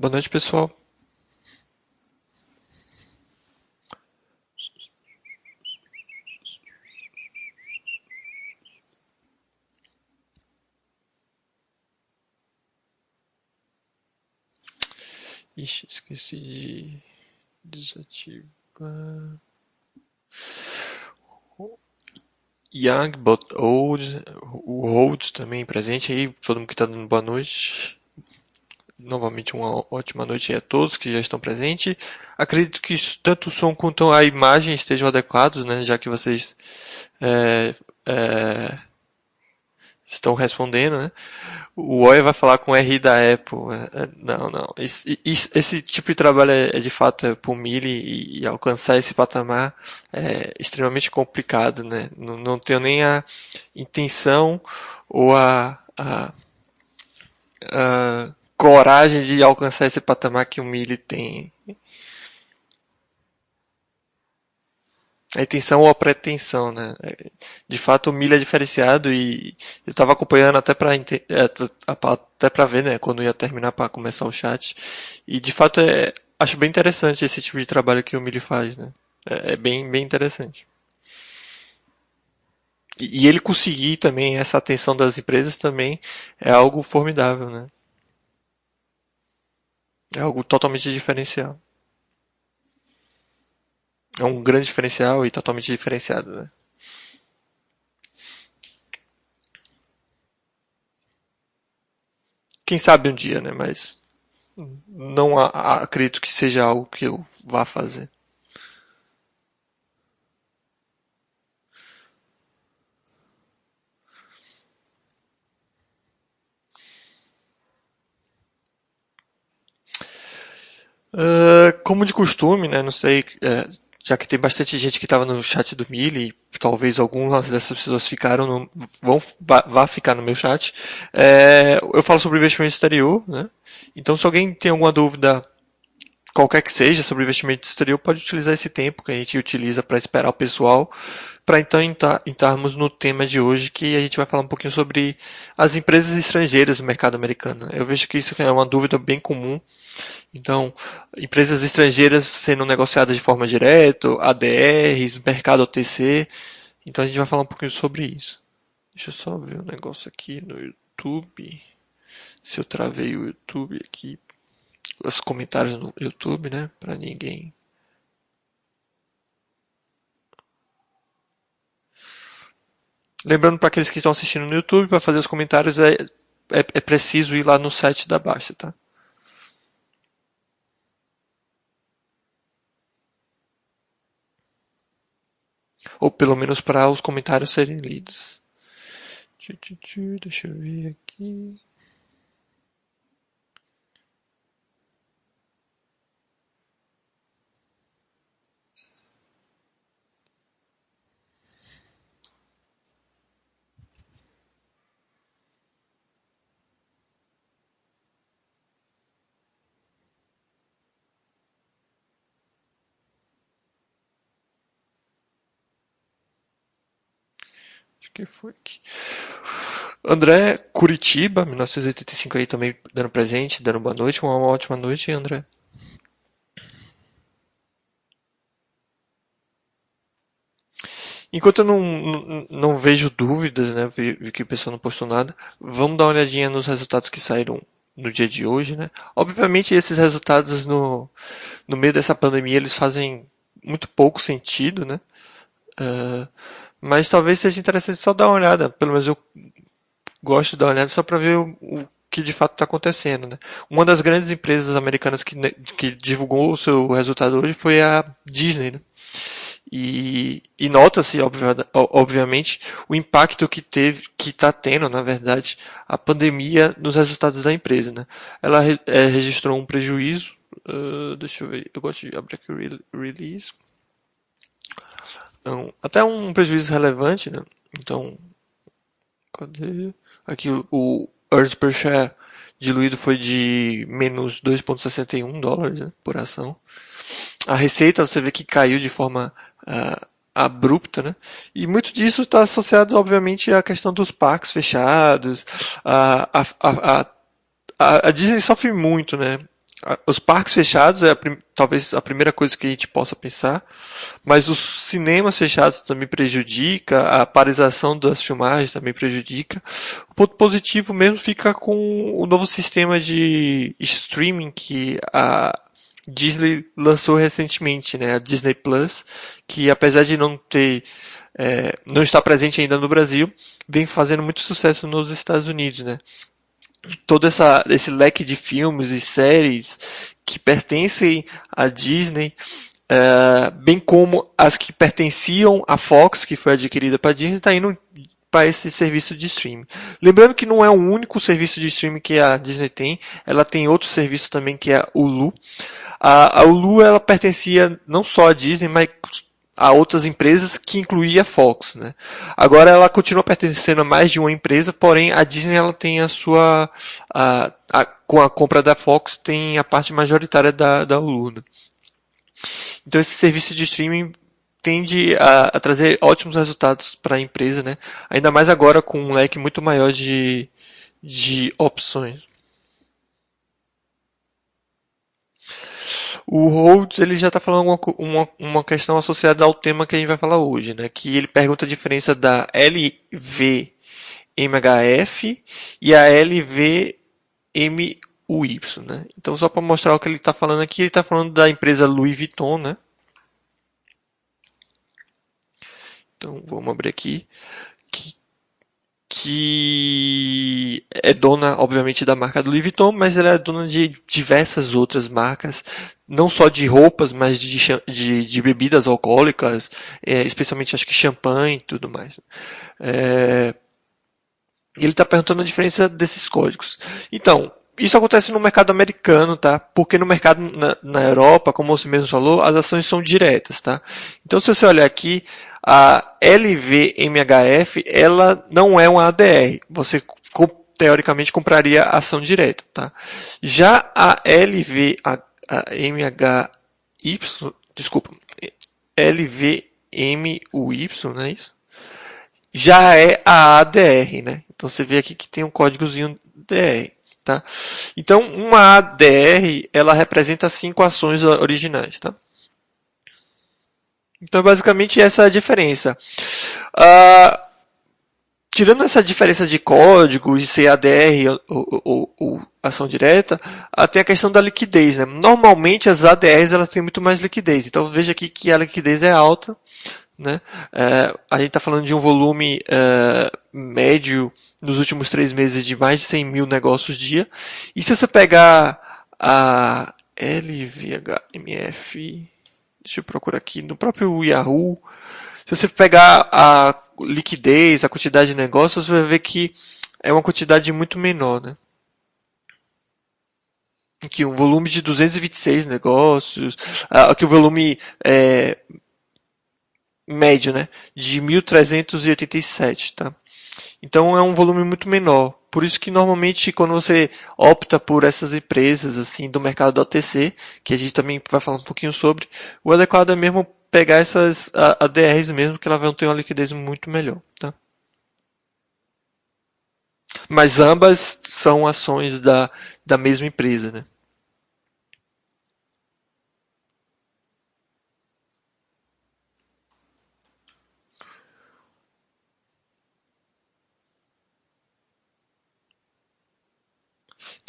Boa noite, pessoal. Ixi, esqueci de desativar. Young but old, o old também presente aí, todo mundo que está dando boa noite novamente uma ótima noite a todos que já estão presentes. Acredito que tanto o som quanto a imagem estejam adequados, né, já que vocês é, é, estão respondendo, né? O Oia vai falar com o R da Apple. É, é, não, não. Esse, esse, tipo de trabalho é, é de fato é por e, e, alcançar esse patamar é extremamente complicado, né? Não, não tenho nem a intenção ou a, a, a coragem de alcançar esse patamar que o Mille tem. A intenção ou a pretensão, né? De fato, o Mille é diferenciado e eu estava acompanhando até para é, até para ver, né, quando ia terminar para começar o chat. E de fato é acho bem interessante esse tipo de trabalho que o Mille faz, né? É, é bem bem interessante. E ele conseguir também essa atenção das empresas também é algo formidável, né? É algo totalmente diferencial. É um grande diferencial e totalmente diferenciado, né? Quem sabe um dia, né? Mas não acredito que seja algo que eu vá fazer. Uh, como de costume, né? Não sei, uh, já que tem bastante gente que estava no chat do Mili, talvez algumas dessas pessoas ficaram no, vão vá ficar no meu chat. É, eu falo sobre investimento exterior, né? Então, se alguém tem alguma dúvida qualquer que seja sobre investimento exterior, pode utilizar esse tempo que a gente utiliza para esperar o pessoal, para então entrarmos no tema de hoje, que a gente vai falar um pouquinho sobre as empresas estrangeiras no mercado americano. Eu vejo que isso é uma dúvida bem comum. Então, empresas estrangeiras sendo negociadas de forma direta, ADRs, mercado OTC. Então a gente vai falar um pouquinho sobre isso. Deixa eu só ver um negócio aqui no YouTube. Se eu travei o YouTube aqui os comentários no YouTube, né? Para ninguém. Lembrando para aqueles que estão assistindo no YouTube, para fazer os comentários é, é, é, preciso ir lá no site da Baixa, tá? Ou pelo menos para os comentários serem lidos. Deixa eu ver aqui. Que foi aqui. André Curitiba, 1985 aí também dando presente, dando boa noite. Uma ótima noite, André. Enquanto eu não, não, não vejo dúvidas, né, vi, vi, que o pessoal não postou nada, vamos dar uma olhadinha nos resultados que saíram no dia de hoje, né? Obviamente esses resultados no, no meio dessa pandemia eles fazem muito pouco sentido, né? Uh, mas talvez seja interessante só dar uma olhada. Pelo menos eu gosto de dar uma olhada só para ver o, o, que de fato está acontecendo. Né? Uma das grandes empresas americanas que, que divulgou o seu resultado hoje foi a Disney. Né? E, e nota-se, obviamente, o impacto que teve, que está tendo, na verdade, a pandemia nos resultados da empresa. Né? Ela é, registrou um prejuízo. Uh, deixa eu ver, eu gosto de abrir aqui o release. Então, até um prejuízo relevante, né? Então, cadê? Aqui o, earnings per share diluído foi de menos 2,61 dólares né, por ação. A receita você vê que caiu de forma uh, abrupta, né? E muito disso está associado, obviamente, à questão dos parques fechados. A, a, a, a Disney sofre muito, né? Os parques fechados é a, talvez a primeira coisa que a gente possa pensar, mas os cinemas fechados também prejudica, a paralisação das filmagens também prejudica. O ponto positivo mesmo fica com o novo sistema de streaming que a Disney lançou recentemente, né, a Disney Plus, que apesar de não ter é, não estar presente ainda no Brasil, vem fazendo muito sucesso nos Estados Unidos, né? Todo essa, esse leque de filmes e séries que pertencem à Disney, uh, bem como as que pertenciam à Fox, que foi adquirida para a Disney, está indo para esse serviço de streaming. Lembrando que não é o único serviço de streaming que a Disney tem, ela tem outro serviço também que é a Hulu. A, a Hulu ela pertencia não só à Disney, mas a outras empresas que incluía a Fox, né? Agora ela continua pertencendo a mais de uma empresa, porém a Disney ela tem a sua a, a, com a compra da Fox tem a parte majoritária da da Hulu. Né? Então esse serviço de streaming tende a, a trazer ótimos resultados para a empresa, né? Ainda mais agora com um leque muito maior de de opções. O Rhodes ele já está falando uma, uma, uma, questão associada ao tema que a gente vai falar hoje, né? Que ele pergunta a diferença da LVMHF e a LVMUY, né? Então só para mostrar o que ele está falando aqui, ele está falando da empresa Louis Vuitton, né? Então vamos abrir aqui. Que que é dona, obviamente, da marca do Louis Vuitton, mas ela é dona de diversas outras marcas, não só de roupas, mas de, de, de bebidas alcoólicas, é, especialmente acho que champanhe e tudo mais. É, ele está perguntando a diferença desses códigos. Então, isso acontece no mercado americano, tá? Porque no mercado na, na Europa, como você mesmo falou, as ações são diretas, tá? Então, se você olhar aqui, a LVMHF, ela não é uma ADR. Você teoricamente compraria ação direta, tá? Já a LVMHY, desculpa, LVMUY, não é isso? Já é a ADR, né? Então você vê aqui que tem um códigozinho DR, tá? Então uma ADR, ela representa cinco ações originais, tá? Então, basicamente, essa é a diferença. Uh, tirando essa diferença de código, de ser ADR ou, ou, ou ação direta, uh, tem a questão da liquidez. Né? Normalmente, as ADRs elas têm muito mais liquidez. Então, veja aqui que a liquidez é alta. Né? Uh, a gente está falando de um volume é, médio nos últimos três meses de mais de 100 mil negócios dia. E se você pegar a LVHMF Deixa eu procurar aqui no próprio Yahoo. Se você pegar a liquidez, a quantidade de negócios, você vai ver que é uma quantidade muito menor, né? Aqui um volume de 226 negócios, aqui o volume é, médio, né, de 1.387, tá? Então é um volume muito menor. Por isso que normalmente quando você opta por essas empresas assim do mercado da OTC, que a gente também vai falar um pouquinho sobre, o adequado é mesmo pegar essas ADRs mesmo, que elas vão ter uma liquidez muito melhor, tá? Mas ambas são ações da, da mesma empresa, né?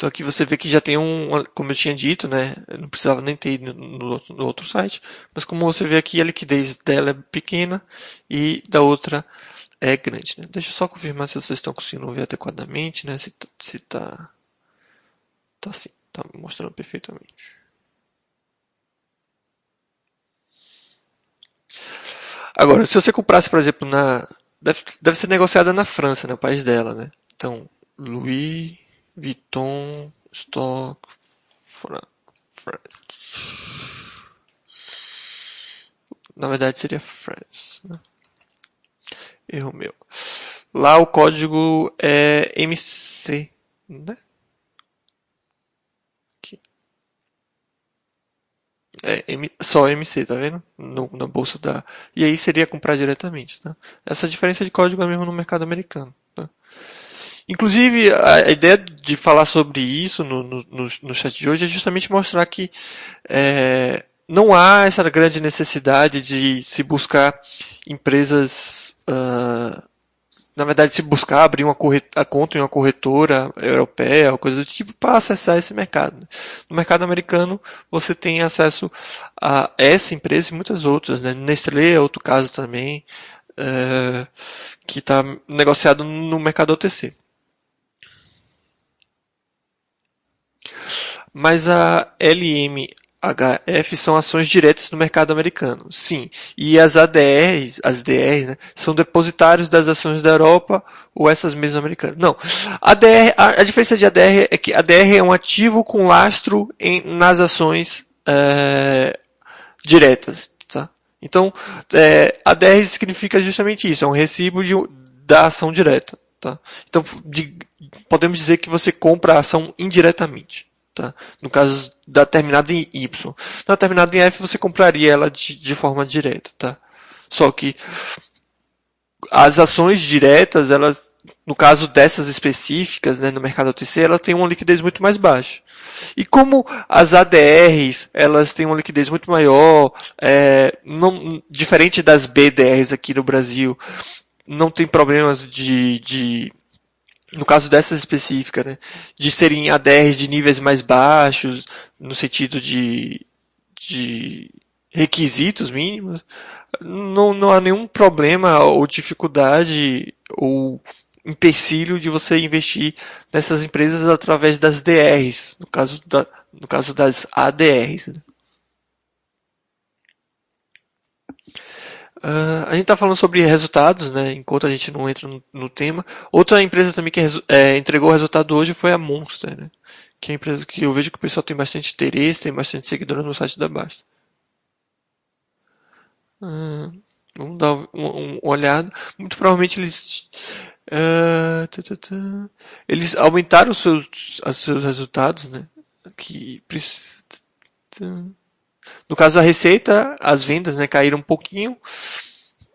Então aqui você vê que já tem um, como eu tinha dito, né? Não precisava nem ter ido no, no outro site, mas como você vê aqui, a liquidez dela é pequena e da outra é grande. Né? Deixa eu só confirmar se vocês estão conseguindo ver adequadamente, né? Se, se tá, tá assim, tá mostrando perfeitamente. Agora, se você comprasse, por exemplo, na. Deve, deve ser negociada na França, né? O país dela, né? Então, Louis Vuitton Stock Fra, Na verdade seria France. Né? Erro meu. Lá o código é MC, né? É, M, só MC, tá vendo? No, na bolsa da. E aí seria comprar diretamente, tá? Essa diferença de código é mesmo no mercado americano. Inclusive, a, ideia de falar sobre isso no, no, no, chat de hoje é justamente mostrar que é, não há essa grande necessidade de se buscar empresas. Uh, na verdade, se buscar abrir uma a conta em uma corretora europeia, coisa do tipo, para acessar esse mercado. No mercado americano, você tem acesso a essa empresa e muitas outras. Né? Nestlé é outro caso também, é, que está negociado no mercado OTC. Mas a LM HF são ações diretas no mercado americano. Sim. E as ADRs, as DRs, né, são depositários das ações da Europa ou essas mesmas americanas. Não. A, DR, a, a diferença de ADR é que a ADR é um ativo com lastro em, nas ações é, diretas. Tá? Então, é, ADR significa justamente isso. É um recibo de, da ação direta. Tá? Então, de, podemos dizer que você compra a ação indiretamente. Tá? No caso da terminada em Y. Na terminada em F você compraria ela de, de forma direta. Tá? Só que as ações diretas, elas, no caso dessas específicas, né, no mercado OTC, elas têm uma liquidez muito mais baixa. E como as ADRs, elas têm uma liquidez muito maior, é, não, diferente das BDRs aqui no Brasil, não tem problemas de, de no caso dessas específicas, né, de serem ADRs de níveis mais baixos, no sentido de, de requisitos mínimos, não, não há nenhum problema ou dificuldade ou empecilho de você investir nessas empresas através das DRs, no caso, da, no caso das ADRs. Né. Uh, a gente está falando sobre resultados, né? Enquanto a gente não entra no, no tema. Outra empresa também que é, entregou resultado hoje foi a Monster, né? Que é a empresa que eu vejo que o pessoal tem bastante interesse, tem bastante seguidores no site da Basta. Uh, vamos dar uma, uma olhada. Muito provavelmente eles uh, eles aumentaram os seus, os seus resultados, né? Que no caso da receita, as vendas né, caíram um pouquinho,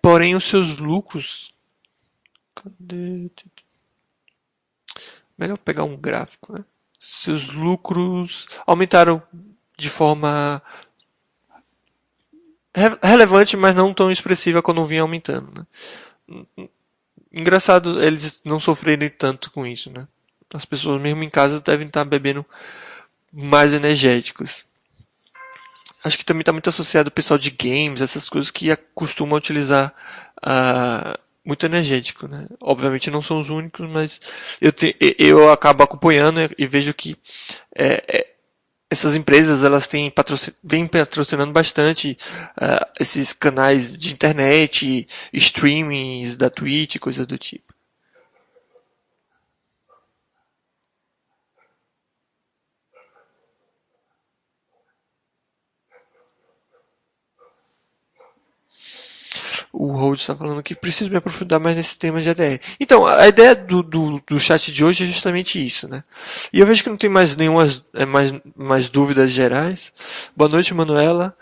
porém os seus lucros. Cadê? Melhor pegar um gráfico, né? Seus lucros aumentaram de forma relevante, mas não tão expressiva quando vinha aumentando. Né? Engraçado eles não sofrerem tanto com isso, né? As pessoas mesmo em casa devem estar bebendo mais energéticos. Acho que também está muito associado ao pessoal de games, essas coisas que costumam utilizar uh, muito energético, né? Obviamente não são os únicos, mas eu, te, eu acabo acompanhando e vejo que é, é, essas empresas elas têm patrocin, vêm patrocinando bastante uh, esses canais de internet, streamings da Twitch, coisas do tipo. O Hold está falando que preciso me aprofundar mais nesse tema de ADR. Então, a ideia do, do, do, chat de hoje é justamente isso, né? E eu vejo que não tem mais nenhuma é, mais, mais dúvidas gerais. Boa noite, Manuela.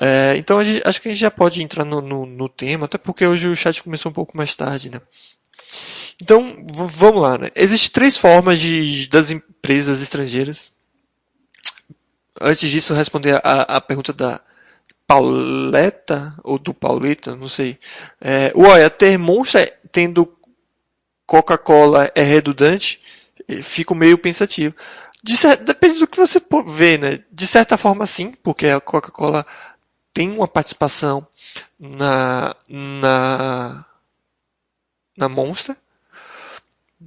É, então, gente, acho que a gente já pode entrar no, no, no, tema, até porque hoje o chat começou um pouco mais tarde, né? Então, vamos lá, né? Existem três formas de, das empresas estrangeiras. Antes disso, responder a, a pergunta da, Pauleta, ou do Pauleta, não sei. É, olha, ter Monster tendo Coca-Cola é redundante, fico meio pensativo. De, depende do que você vê, né? De certa forma, sim, porque a Coca-Cola tem uma participação na, na, na Monster.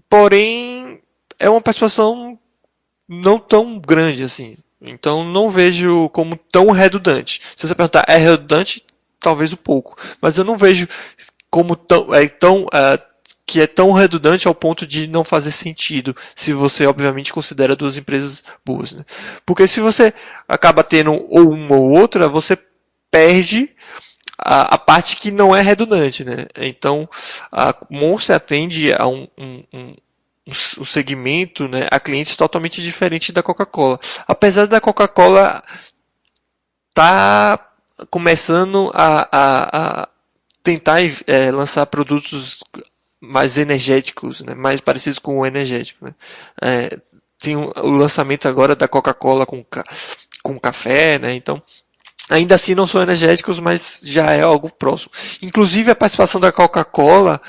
Porém, é uma participação não tão grande assim. Então não vejo como tão redundante. Se você perguntar, é redundante? talvez um pouco. Mas eu não vejo como tão, é, tão uh, que é tão redundante ao ponto de não fazer sentido, se você obviamente considera duas empresas boas. Né? Porque se você acaba tendo ou uma ou outra, você perde a, a parte que não é redundante. Né? Então, a Monster atende a um, um, um um segmento né, a clientes totalmente diferente da Coca-Cola. Apesar da Coca-Cola tá começando a, a, a tentar é, lançar produtos mais energéticos, né? mais parecidos com o energético. Né? É, tem o lançamento agora da Coca-Cola com, com café, né? então ainda assim não são energéticos, mas já é algo próximo. Inclusive a participação da Coca-Cola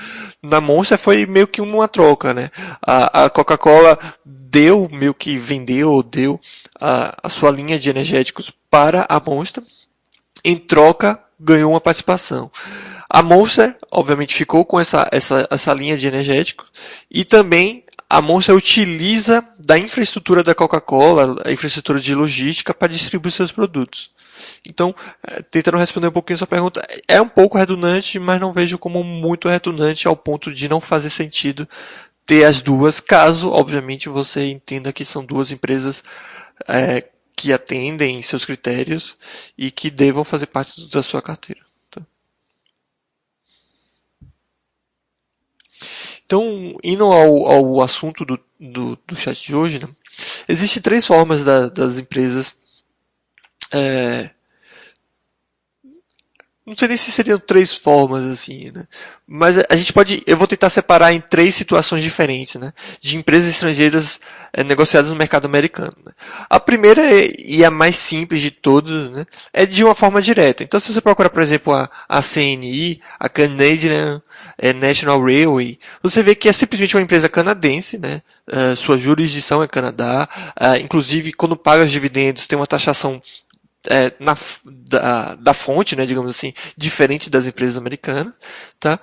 na Monster foi meio que uma troca, né? A, a Coca-Cola deu, meio que vendeu ou deu a, a sua linha de energéticos para a Monster, em troca ganhou uma participação. A Monster, obviamente, ficou com essa, essa, essa linha de energéticos e também a Monster utiliza da infraestrutura da Coca-Cola, a infraestrutura de logística, para distribuir seus produtos. Então, é, tentando responder um pouquinho a sua pergunta, é um pouco redundante, mas não vejo como muito redundante ao ponto de não fazer sentido ter as duas, caso, obviamente, você entenda que são duas empresas é, que atendem seus critérios e que devam fazer parte da sua carteira. Então, indo ao, ao assunto do, do, do, chat de hoje, né? existem três formas da, das empresas. É, não sei nem se seriam três formas assim, né? Mas a gente pode, eu vou tentar separar em três situações diferentes, né? De empresas estrangeiras é, negociadas no mercado americano. Né? A primeira é, e a mais simples de todas, né, é de uma forma direta. Então, se você procurar, por exemplo, a, a CNI, a Canadian é, National Railway, você vê que é simplesmente uma empresa canadense, né, uh, sua jurisdição é Canadá, uh, inclusive quando paga os dividendos tem uma taxação é, na, da, da fonte, né, digamos assim, diferente das empresas americanas, tá?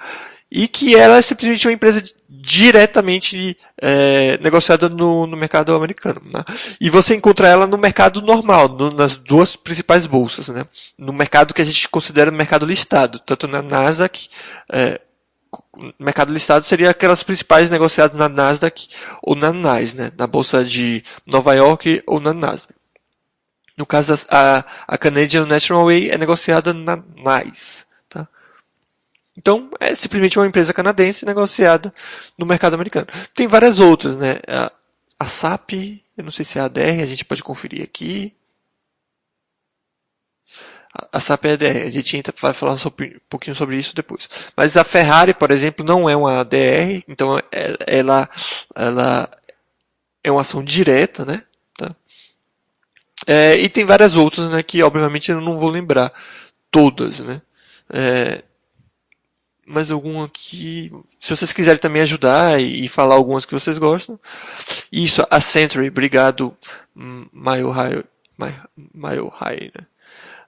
e que ela é simplesmente uma empresa diretamente é, negociada no, no, mercado americano. Né? E você encontra ela no mercado normal, no, nas duas principais bolsas. Né? No mercado que a gente considera mercado listado, tanto na Nasdaq, é, mercado listado seria aquelas principais negociadas na Nasdaq ou na NYSE, né? na bolsa de Nova York ou na Nasdaq. No caso, a, a Canadian National Way é negociada na NYSE. Então, é simplesmente uma empresa canadense negociada no mercado americano. Tem várias outras, né? A, a SAP, eu não sei se é a DR, a gente pode conferir aqui. A, a SAP é a DR, a gente entra, vai falar sobre, um pouquinho sobre isso depois. Mas a Ferrari, por exemplo, não é uma DR, então é, ela, ela é uma ação direta, né? É, e tem várias outras, né, que obviamente eu não vou lembrar todas, né? É, mais algum aqui. Se vocês quiserem também ajudar e, e falar algumas que vocês gostam. Isso, a Century, obrigado, Maio High. Maio High, né?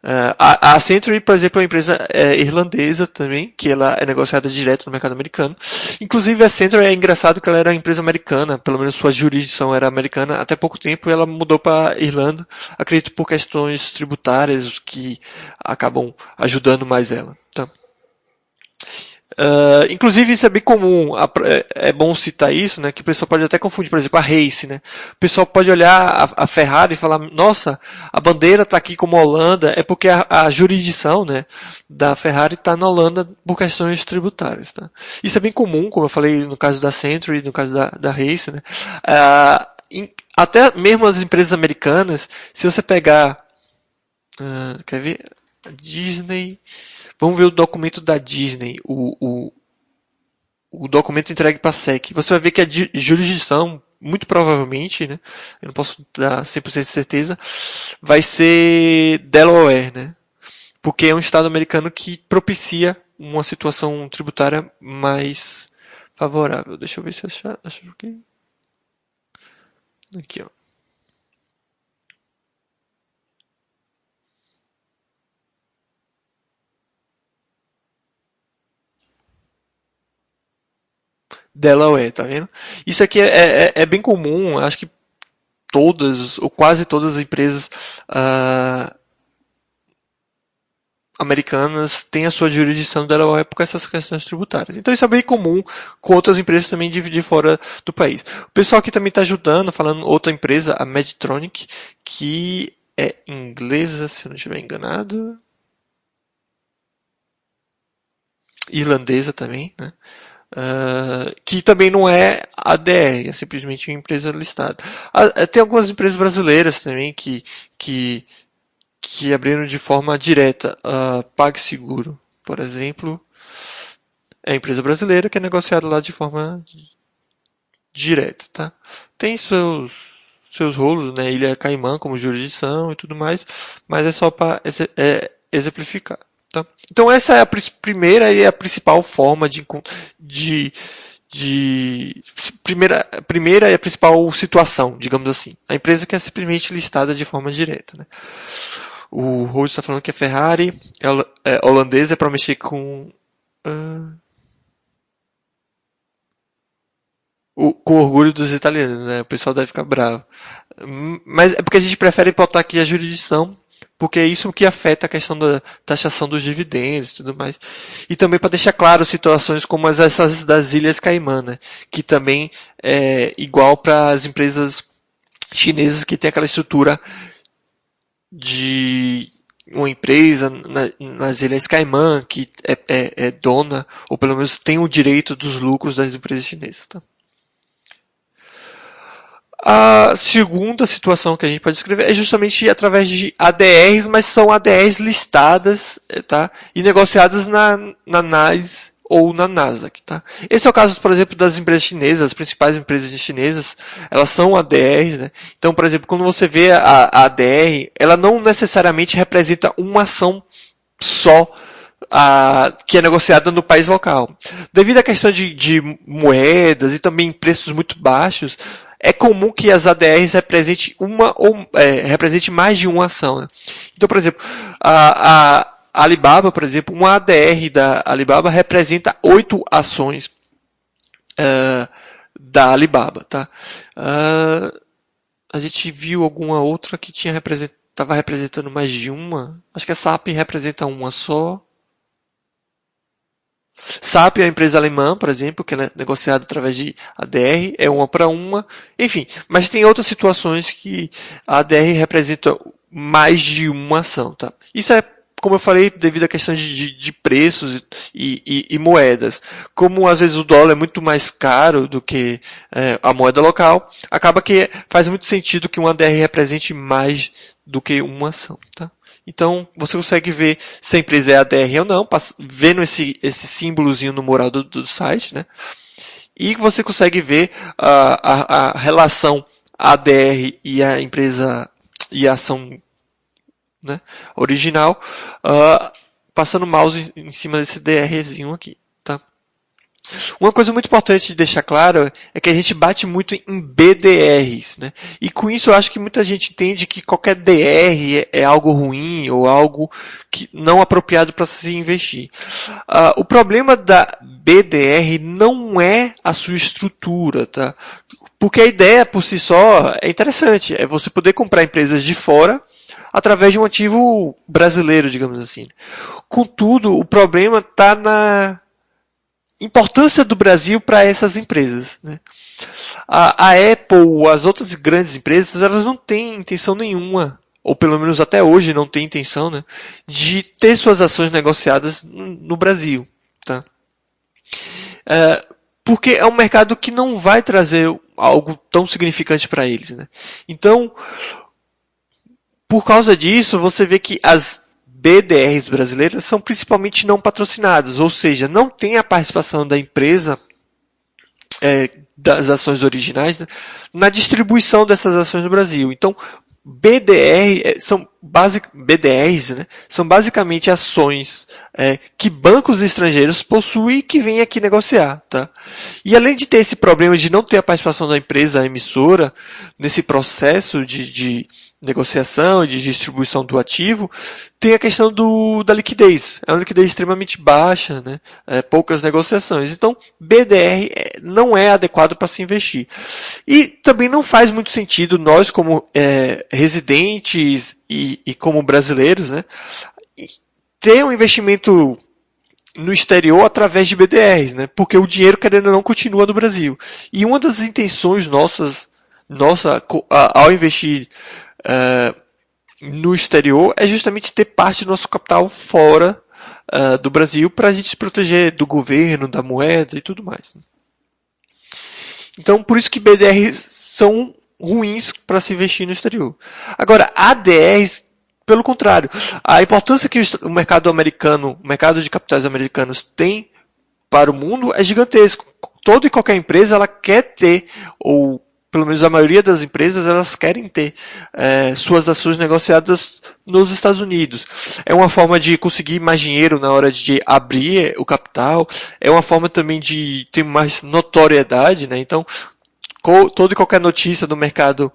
Uh, a, a Century, por exemplo, é uma empresa é, irlandesa também, que ela é negociada direto no mercado americano. Inclusive, a Century é engraçado que ela era uma empresa americana, pelo menos sua jurisdição era americana. Até pouco tempo ela mudou para Irlanda, acredito por questões tributárias que acabam ajudando mais ela. Tá? Uh, inclusive isso é bem comum, é, é bom citar isso, né? Que o pessoal pode até confundir, por exemplo, a Race, né? O pessoal pode olhar a, a Ferrari e falar, nossa, a bandeira está aqui como Holanda, é porque a, a jurisdição, né, da Ferrari está na Holanda por questões tributárias, tá? Isso é bem comum, como eu falei no caso da Century, no caso da, da Race, né? Uh, em, até mesmo as empresas americanas, se você pegar, uh, quer ver, Disney, Vamos ver o documento da Disney, o, o, o documento entregue para a SEC. Você vai ver que a jurisdição, muito provavelmente, né, eu não posso dar 100% de certeza, vai ser Delaware, né? Porque é um estado americano que propicia uma situação tributária mais favorável. Deixa eu ver se eu achar, acho que aqui, ó. Delaware, tá vendo? Isso aqui é, é, é bem comum, acho que todas, ou quase todas as empresas uh, americanas têm a sua jurisdição Delaware por essas questões tributárias. Então isso é bem comum com outras empresas também de, de fora do país. O pessoal aqui também está ajudando, falando outra empresa, a Medtronic, que é inglesa, se eu não estiver enganado. Irlandesa também, né? Uh, que também não é ADR, é simplesmente uma empresa listada. Uh, tem algumas empresas brasileiras também que, que que abriram de forma direta a PagSeguro, por exemplo, é a empresa brasileira que é negociada lá de forma direta, tá? Tem seus seus rolos, né? Ilha Caimã como jurisdição e tudo mais, mas é só para é, exemplificar, tá? Então essa é a primeira e a principal forma de, de de primeira, primeira e a principal situação, digamos assim. A empresa que é simplesmente listada de forma direta. Né? O Rhodes está falando que a Ferrari é, é holandesa para mexer com. Uh, o, com orgulho dos italianos, né? O pessoal deve ficar bravo. Mas é porque a gente prefere botar aqui a jurisdição, porque é isso que afeta a questão da taxação dos dividendos e tudo mais. E também para deixar claro situações como as essas das Ilhas Caimã, né? Que também é igual para as empresas chinesas que tem aquela estrutura de uma empresa na, nas Ilhas Caimã que é, é, é, dona, ou pelo menos tem o direito dos lucros das empresas chinesas. Tá? A segunda situação que a gente pode descrever é justamente através de ADRs, mas são ADRs listadas tá? e negociadas na, na NAS ou na Nasdaq, tá? Esse é o caso, por exemplo, das empresas chinesas, as principais empresas chinesas, elas são ADRs, né? Então, por exemplo, quando você vê a, a ADR, ela não necessariamente representa uma ação só a, que é negociada no país local. Devido à questão de, de moedas e também preços muito baixos, é comum que as ADRs representem uma ou é, represente mais de uma ação. Né? Então, por exemplo, a, a Alibaba, por exemplo, uma ADR da Alibaba representa oito ações uh, da Alibaba, tá? Uh, a gente viu alguma outra que tinha estava representando mais de uma. Acho que a SAP representa uma só. SAP é uma empresa alemã, por exemplo, que é negociada através de ADR, é uma para uma. Enfim, mas tem outras situações que a ADR representa mais de uma ação, tá? Isso é como eu falei, devido à questão de, de, de preços e, e, e, moedas. Como às vezes o dólar é muito mais caro do que é, a moeda local, acaba que faz muito sentido que uma DR represente mais do que uma ação. Tá? Então você consegue ver se a empresa é ADR ou não, vendo esse, esse símbolozinho no mural do, do site, né? E você consegue ver a, a, a relação ADR e a empresa e a ação né, original, uh, passando o mouse em cima desse DRzinho aqui. Uma coisa muito importante de deixar claro é que a gente bate muito em BDRs. Né? E com isso eu acho que muita gente entende que qualquer DR é, é algo ruim ou algo que não apropriado para se investir. Uh, o problema da BDR não é a sua estrutura. Tá? Porque a ideia por si só é interessante. É você poder comprar empresas de fora através de um ativo brasileiro, digamos assim. Contudo, o problema está na importância do Brasil para essas empresas. Né? A, a Apple, as outras grandes empresas, elas não têm intenção nenhuma, ou pelo menos até hoje não têm intenção, né, de ter suas ações negociadas no Brasil. Tá? É, porque é um mercado que não vai trazer algo tão significante para eles. Né? Então, por causa disso, você vê que as BDRs brasileiras são principalmente não patrocinadas, ou seja, não tem a participação da empresa é, das ações originais né, na distribuição dessas ações no Brasil. Então, BDR é, são basic, BDRs né, são basicamente ações é, que bancos estrangeiros possuem e que vêm aqui negociar. Tá? E além de ter esse problema de não ter a participação da empresa emissora nesse processo de, de negociação e de distribuição do ativo, tem a questão do, da liquidez. É uma liquidez extremamente baixa, né? É, poucas negociações. Então, BDR é, não é adequado para se investir. E também não faz muito sentido nós, como é, residentes e, e, como brasileiros, né? ter um investimento no exterior através de BDRs, né? Porque o dinheiro, querendo ou não, continua no Brasil. E uma das intenções nossas, nossa, ao investir uh, no exterior, é justamente ter parte do nosso capital fora uh, do Brasil para a gente se proteger do governo, da moeda e tudo mais. Né? Então, por isso que BDRs são ruins para se investir no exterior. Agora, ADRs pelo contrário, a importância que o mercado americano, o mercado de capitais americanos tem para o mundo é gigantesco. Toda e qualquer empresa ela quer ter, ou pelo menos a maioria das empresas elas querem ter é, suas ações negociadas nos Estados Unidos. É uma forma de conseguir mais dinheiro na hora de abrir o capital. É uma forma também de ter mais notoriedade, né? Então, toda e qualquer notícia do mercado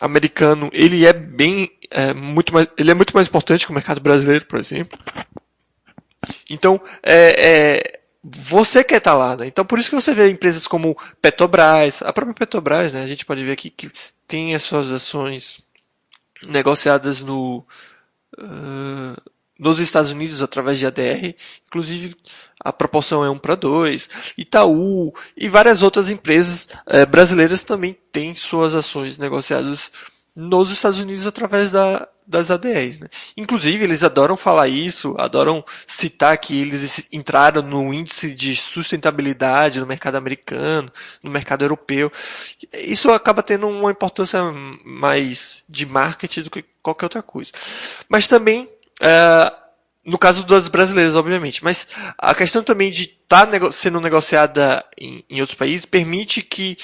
americano, ele é bem, é, muito mais, ele é muito mais importante que o mercado brasileiro, por exemplo. Então, é, é, você quer estar lá, né? Então, por isso que você vê empresas como Petrobras, a própria Petrobras, né? A gente pode ver aqui que tem as suas ações negociadas no, uh, nos Estados Unidos através de ADR, inclusive a proporção é 1 para 2. Itaú e várias outras empresas eh, brasileiras também têm suas ações negociadas nos Estados Unidos através da, das ADRs. Né? Inclusive, eles adoram falar isso, adoram citar que eles entraram no índice de sustentabilidade no mercado americano, no mercado europeu. Isso acaba tendo uma importância mais de marketing do que qualquer outra coisa. Mas também Uh, no caso das brasileiras, obviamente. Mas a questão também de estar tá nego sendo negociada em, em, outros países permite que,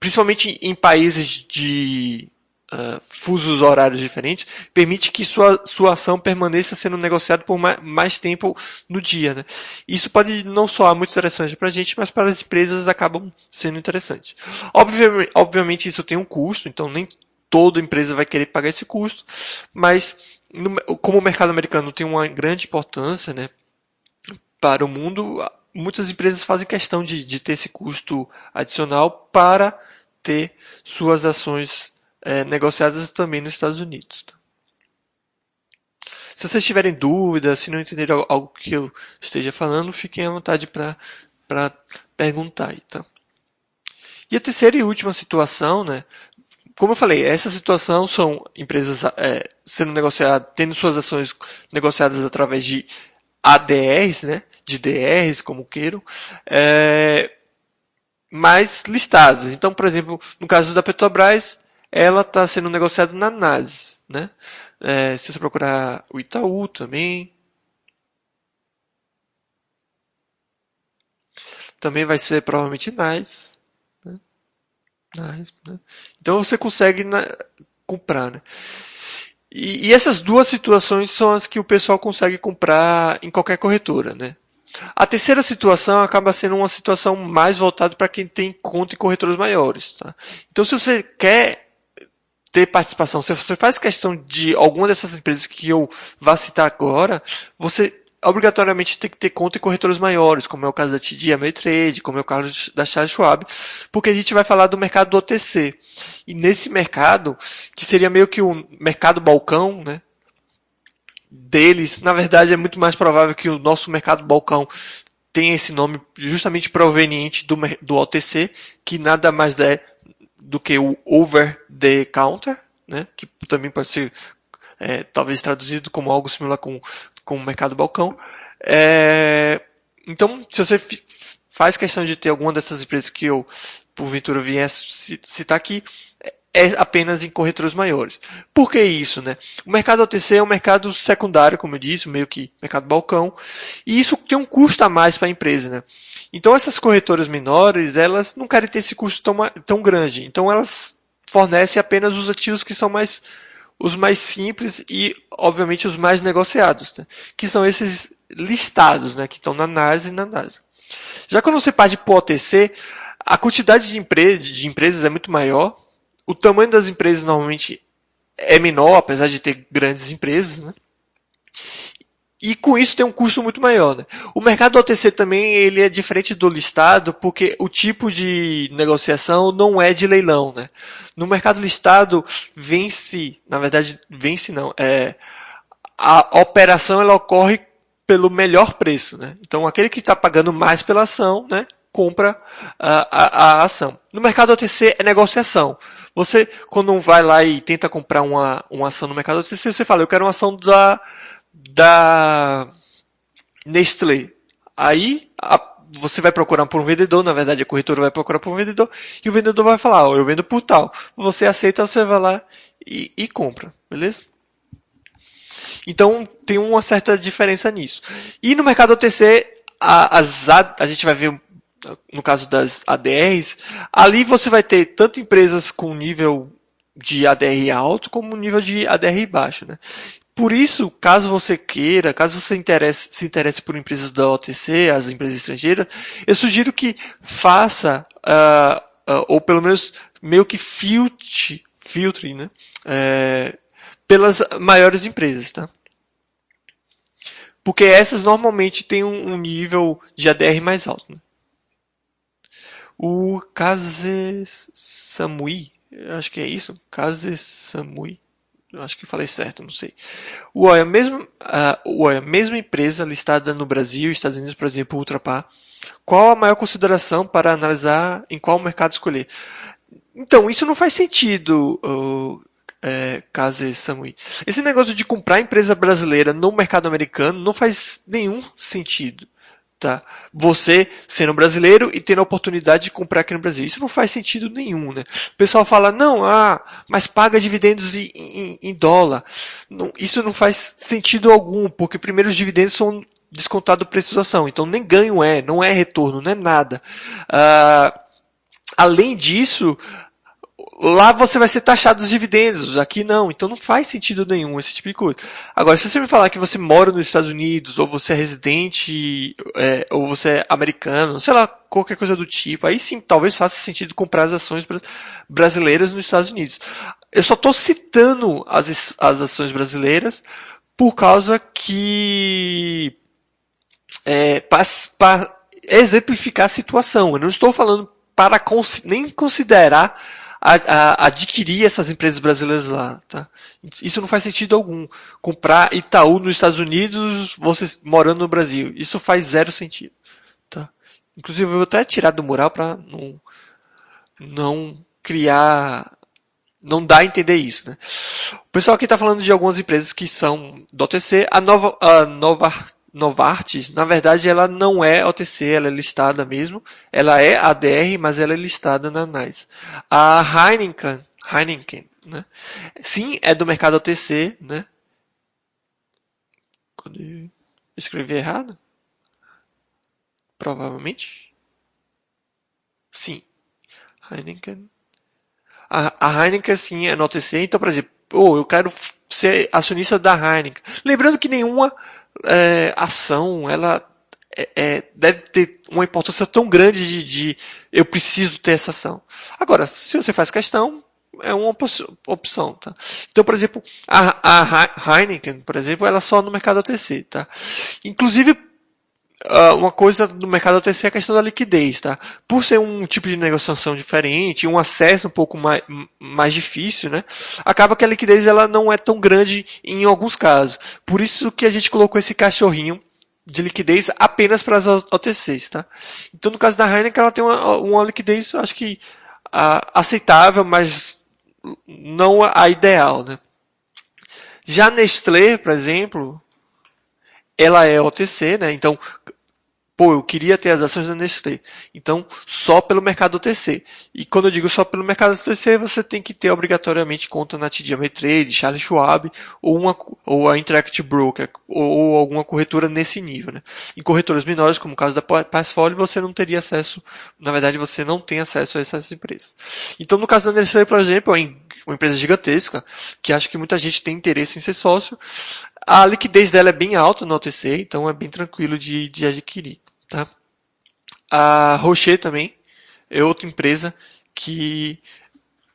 principalmente em países de uh, fusos horários diferentes, permite que sua, sua ação permaneça sendo negociada por mais, mais tempo no dia. Né? Isso pode não soar muito interessante para a gente, mas para as empresas acabam sendo interessante. Obviamente, obviamente isso tem um custo, então nem toda empresa vai querer pagar esse custo, mas no, como o mercado americano tem uma grande importância né, para o mundo, muitas empresas fazem questão de, de ter esse custo adicional para ter suas ações é, negociadas também nos Estados Unidos. Tá? Se vocês tiverem dúvidas, se não entenderem algo que eu esteja falando, fiquem à vontade para perguntar. Aí, tá? E a terceira e última situação, né, como eu falei, essa situação são empresas é, sendo negociadas, tendo suas ações negociadas através de ADRs, né, de DRs, como queiram, é, mas listados. Então, por exemplo, no caso da Petrobras, ela está sendo negociada na NAS. Né? É, se você procurar o Itaú também, também vai ser provavelmente NAS. Né? Então você consegue né, comprar, né? E, e, essas duas situações são as que o pessoal consegue comprar em qualquer corretora, né? A terceira situação acaba sendo uma situação mais voltada para quem tem conta em corretoras maiores, tá? Então se você quer ter participação, se você faz questão de alguma dessas empresas que eu vá citar agora, você obrigatoriamente tem que ter conta em corretoras maiores, como é o caso da TD Ameritrade, como é o caso da Charles Schwab, porque a gente vai falar do mercado do OTC. E nesse mercado, que seria meio que o mercado balcão, né? Deles, na verdade é muito mais provável que o nosso mercado balcão tenha esse nome justamente proveniente do, do OTC, que nada mais é do que o over the counter, né? Que também pode ser é, talvez traduzido como algo similar com com o mercado balcão. É, então, se você faz questão de ter alguma dessas empresas que eu, porventura, viesse citar aqui, é apenas em corretoras maiores. Por que isso, né? O mercado OTC é um mercado secundário, como eu disse, meio que mercado balcão, e isso tem um custo a mais para a empresa, né? Então essas corretoras menores, elas não querem ter esse custo tão, tão grande. Então elas fornecem apenas os ativos que são mais os mais simples e, obviamente, os mais negociados, né? que são esses listados, né? que estão na NAS e na NASA. Já quando você parte para o OTC, a quantidade de, empre de empresas é muito maior, o tamanho das empresas normalmente é menor, apesar de ter grandes empresas, né? E com isso tem um custo muito maior. Né? O mercado OTC também ele é diferente do listado porque o tipo de negociação não é de leilão. Né? No mercado listado vence, na verdade vence não, é a operação ela ocorre pelo melhor preço, né? Então aquele que está pagando mais pela ação, né, compra a, a, a, ação. No mercado OTC é negociação. Você quando vai lá e tenta comprar uma, uma ação no mercado OTC, você fala, eu quero uma ação da da Nestlé. Aí a, você vai procurar por um vendedor, na verdade a corretora vai procurar por um vendedor e o vendedor vai falar, oh, eu vendo por tal. Você aceita, você vai lá e, e compra, beleza? Então tem uma certa diferença nisso. E no mercado OTC, a, as, a, a gente vai ver no caso das ADRs, ali você vai ter tanto empresas com nível de ADR alto como nível de ADR baixo. Né? Por isso, caso você queira, caso você interesse, se interesse por empresas da OTC, as empresas estrangeiras, eu sugiro que faça, uh, uh, ou pelo menos meio que filtre, filtre né? É, pelas maiores empresas, tá? Porque essas normalmente têm um, um nível de ADR mais alto. Né? O Kaze Samui, acho que é isso, Kaze Samui, acho que falei certo, não sei. O OIA, mesmo, a OIA, mesma empresa listada no Brasil, Estados Unidos, por exemplo, Ultrapar, qual a maior consideração para analisar em qual mercado escolher? Então, isso não faz sentido, uh, é, Samui. Esse negócio de comprar empresa brasileira no mercado americano não faz nenhum sentido. Tá? Você sendo brasileiro e tendo a oportunidade de comprar aqui no Brasil. Isso não faz sentido nenhum, né? O pessoal fala, não, ah, mas paga dividendos em, em, em dólar. Não, isso não faz sentido algum, porque primeiro os dividendos são descontados do preço da ação. Então nem ganho é, não é retorno, não é nada. Ah, além disso, lá você vai ser taxado dos dividendos, aqui não, então não faz sentido nenhum esse tipo de coisa. Agora, se você me falar que você mora nos Estados Unidos, ou você é residente, é, ou você é americano, sei lá, qualquer coisa do tipo, aí sim, talvez faça sentido comprar as ações brasileiras nos Estados Unidos. Eu só estou citando as, as ações brasileiras por causa que é, para exemplificar a situação. Eu não estou falando para nem considerar a, a, adquirir essas empresas brasileiras lá. Tá? Isso não faz sentido algum. Comprar Itaú nos Estados Unidos, você morando no Brasil. Isso faz zero sentido. Tá? Inclusive, eu vou até tirar do mural para não, não criar não dá a entender isso, né? O pessoal aqui está falando de algumas empresas que são do OTC. A Nova, a Nova Novartis, na verdade, ela não é OTC, ela é listada mesmo. Ela é ADR, mas ela é listada na NICE. A Heineken, Heineken, né? Sim, é do mercado OTC, né? Quando escrevi errado? Provavelmente. Sim. Heineken. A, a Heineken, sim, é no OTC. Então, por exemplo, oh, eu quero ser acionista da Heineken. Lembrando que nenhuma é, ação, ela é, é, deve ter uma importância tão grande de, de, eu preciso ter essa ação. Agora, se você faz questão, é uma opção, tá? Então, por exemplo, a, a Heineken, por exemplo, ela só no mercado OTC, tá? Inclusive, uma coisa do mercado OTC é a questão da liquidez, tá? Por ser um tipo de negociação diferente, um acesso um pouco mais, mais difícil, né? Acaba que a liquidez ela não é tão grande em alguns casos. Por isso que a gente colocou esse cachorrinho de liquidez apenas para as OTCs, tá? Então, no caso da Heineken, ela tem uma, uma liquidez, acho que uh, aceitável, mas não a ideal, né? Já Nestlé, por exemplo, ela é OTC, né? Então, pô, eu queria ter as ações da Nestlé. Então, só pelo mercado OTC. E quando eu digo só pelo mercado OTC, você tem que ter obrigatoriamente conta na TD Ameritrade, Charles Schwab, ou, uma, ou a Interactive Broker, ou, ou, alguma corretora nesse nível. Né? Em corretoras menores, como o caso da Passfolio, você não teria acesso, na verdade, você não tem acesso a essas empresas. Então, no caso da Nestlé, por exemplo, é uma empresa gigantesca, que acho que muita gente tem interesse em ser sócio, a liquidez dela é bem alta no OTC, então é bem tranquilo de, de adquirir. Tá? A Rocher também é outra empresa que.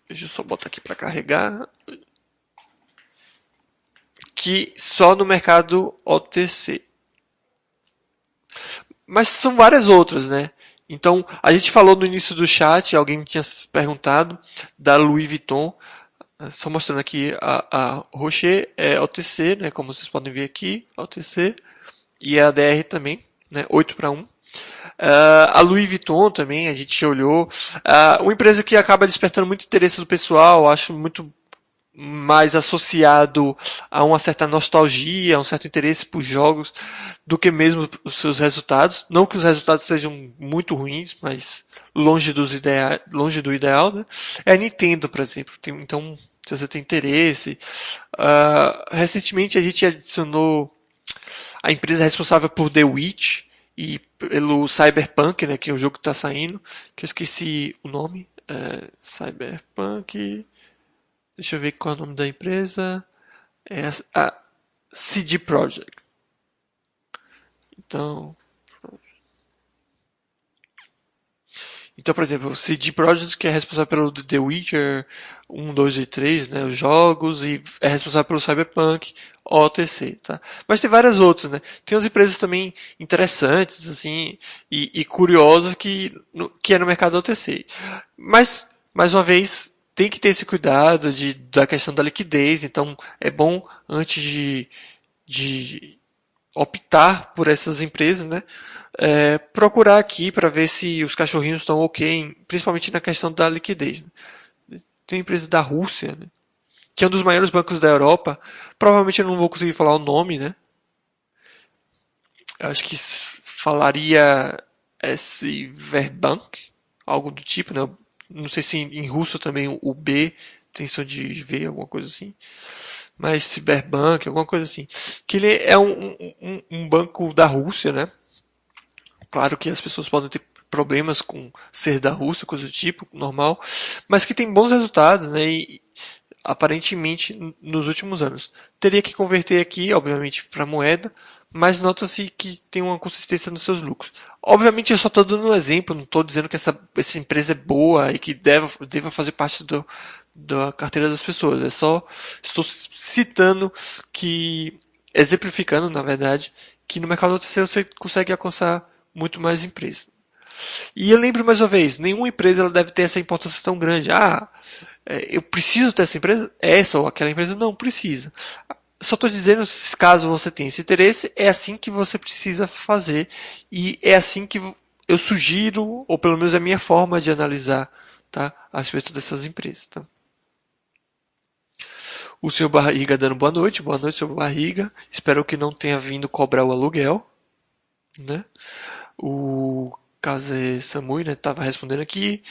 Deixa eu só botar aqui para carregar. Que só no mercado OTC. Mas são várias outras, né? Então, a gente falou no início do chat, alguém tinha perguntado, da Louis Vuitton. Só mostrando aqui, a, a Rocher é OTC, né, como vocês podem ver aqui, OTC, e a ADR também, né, 8 para 1. Uh, a Louis Vuitton também, a gente olhou. Uh, uma empresa que acaba despertando muito interesse do pessoal, acho muito mais associado a uma certa nostalgia, a um certo interesse por jogos, do que mesmo os seus resultados. Não que os resultados sejam muito ruins, mas longe, dos idea longe do ideal, né? É a Nintendo, por exemplo. Tem, então, se você tem interesse. Uh, recentemente a gente adicionou a empresa responsável por The Witch, e pelo Cyberpunk, né, que é o jogo que está saindo, que eu esqueci o nome, é, Cyberpunk, deixa eu ver qual é o nome da empresa, é a CD Projekt. Então, então, por exemplo, o CD Projekt, que é responsável pelo The Witcher 1, 2 e 3, né, os jogos, e é responsável pelo Cyberpunk, OTC, tá? Mas tem várias outras, né? Tem umas empresas também interessantes, assim, e, e curiosas que, no, que é no mercado OTC. Mas, mais uma vez, tem que ter esse cuidado de, da questão da liquidez, então é bom antes de, de optar por essas empresas, né? É, procurar aqui para ver se os cachorrinhos estão ok, principalmente na questão da liquidez. Né? Tem empresa da Rússia, né? que é um dos maiores bancos da Europa. Provavelmente eu não vou conseguir falar o nome, né? Acho que falaria S Verbank, algo do tipo, né? Não sei se em russo também o B tem som de V, alguma coisa assim. Mas Cyberbank, alguma coisa assim. Que ele é um, um, um banco da Rússia, né? Claro que as pessoas podem ter problemas com ser da Rússia, coisa do tipo, normal, mas que tem bons resultados, né? E, aparentemente nos últimos anos. Teria que converter aqui, obviamente, para moeda, mas nota-se que tem uma consistência nos seus lucros. Obviamente, eu só estou dando um exemplo, não estou dizendo que essa, essa empresa é boa e que deva, deva fazer parte do, da carteira das pessoas. É só estou citando que, exemplificando, na verdade, que no mercado OTC você consegue alcançar muito mais empresas. E eu lembro mais uma vez, nenhuma empresa ela deve ter essa importância tão grande. Ah, é, eu preciso ter essa empresa? Essa ou aquela empresa? Não, precisa. Só estou dizendo, caso você tenha esse interesse, é assim que você precisa fazer. E é assim que eu sugiro, ou pelo menos é a minha forma de analisar tá, a respeito dessas empresas. Tá? O senhor Barriga dando boa noite. Boa noite, senhor Barriga. Espero que não tenha vindo cobrar o aluguel. Né? O Kaze Samui estava né, respondendo aqui.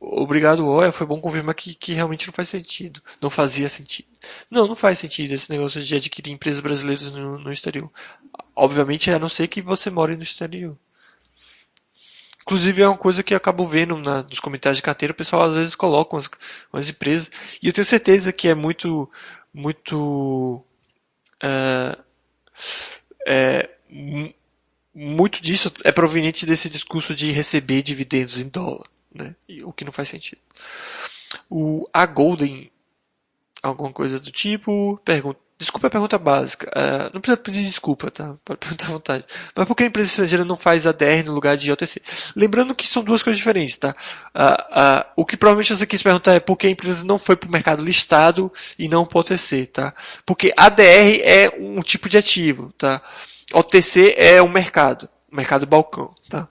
Obrigado, olha, foi bom confirmar que, que realmente não faz sentido. Não fazia sentido. Não, não faz sentido esse negócio de adquirir empresas brasileiras no, no exterior. Obviamente, a não ser que você more no exterior. Inclusive, é uma coisa que eu acabo vendo na, nos comentários de carteira, o pessoal às vezes coloca umas, umas empresas. E eu tenho certeza que é muito. muito. É, é, muito disso é proveniente desse discurso de receber dividendos em dólar né? o que não faz sentido. O, a Golden, alguma coisa do tipo, pergunta. Desculpa a pergunta básica. Uh, não precisa pedir desculpa, tá? Pode perguntar à vontade. Mas por que a empresa estrangeira não faz ADR no lugar de OTC? Lembrando que são duas coisas diferentes, tá? Uh, uh, o que provavelmente você quis perguntar é por que a empresa não foi para o mercado listado e não para o OTC, tá? Porque ADR é um tipo de ativo, tá? OTC é um mercado, mercado balcão, tá?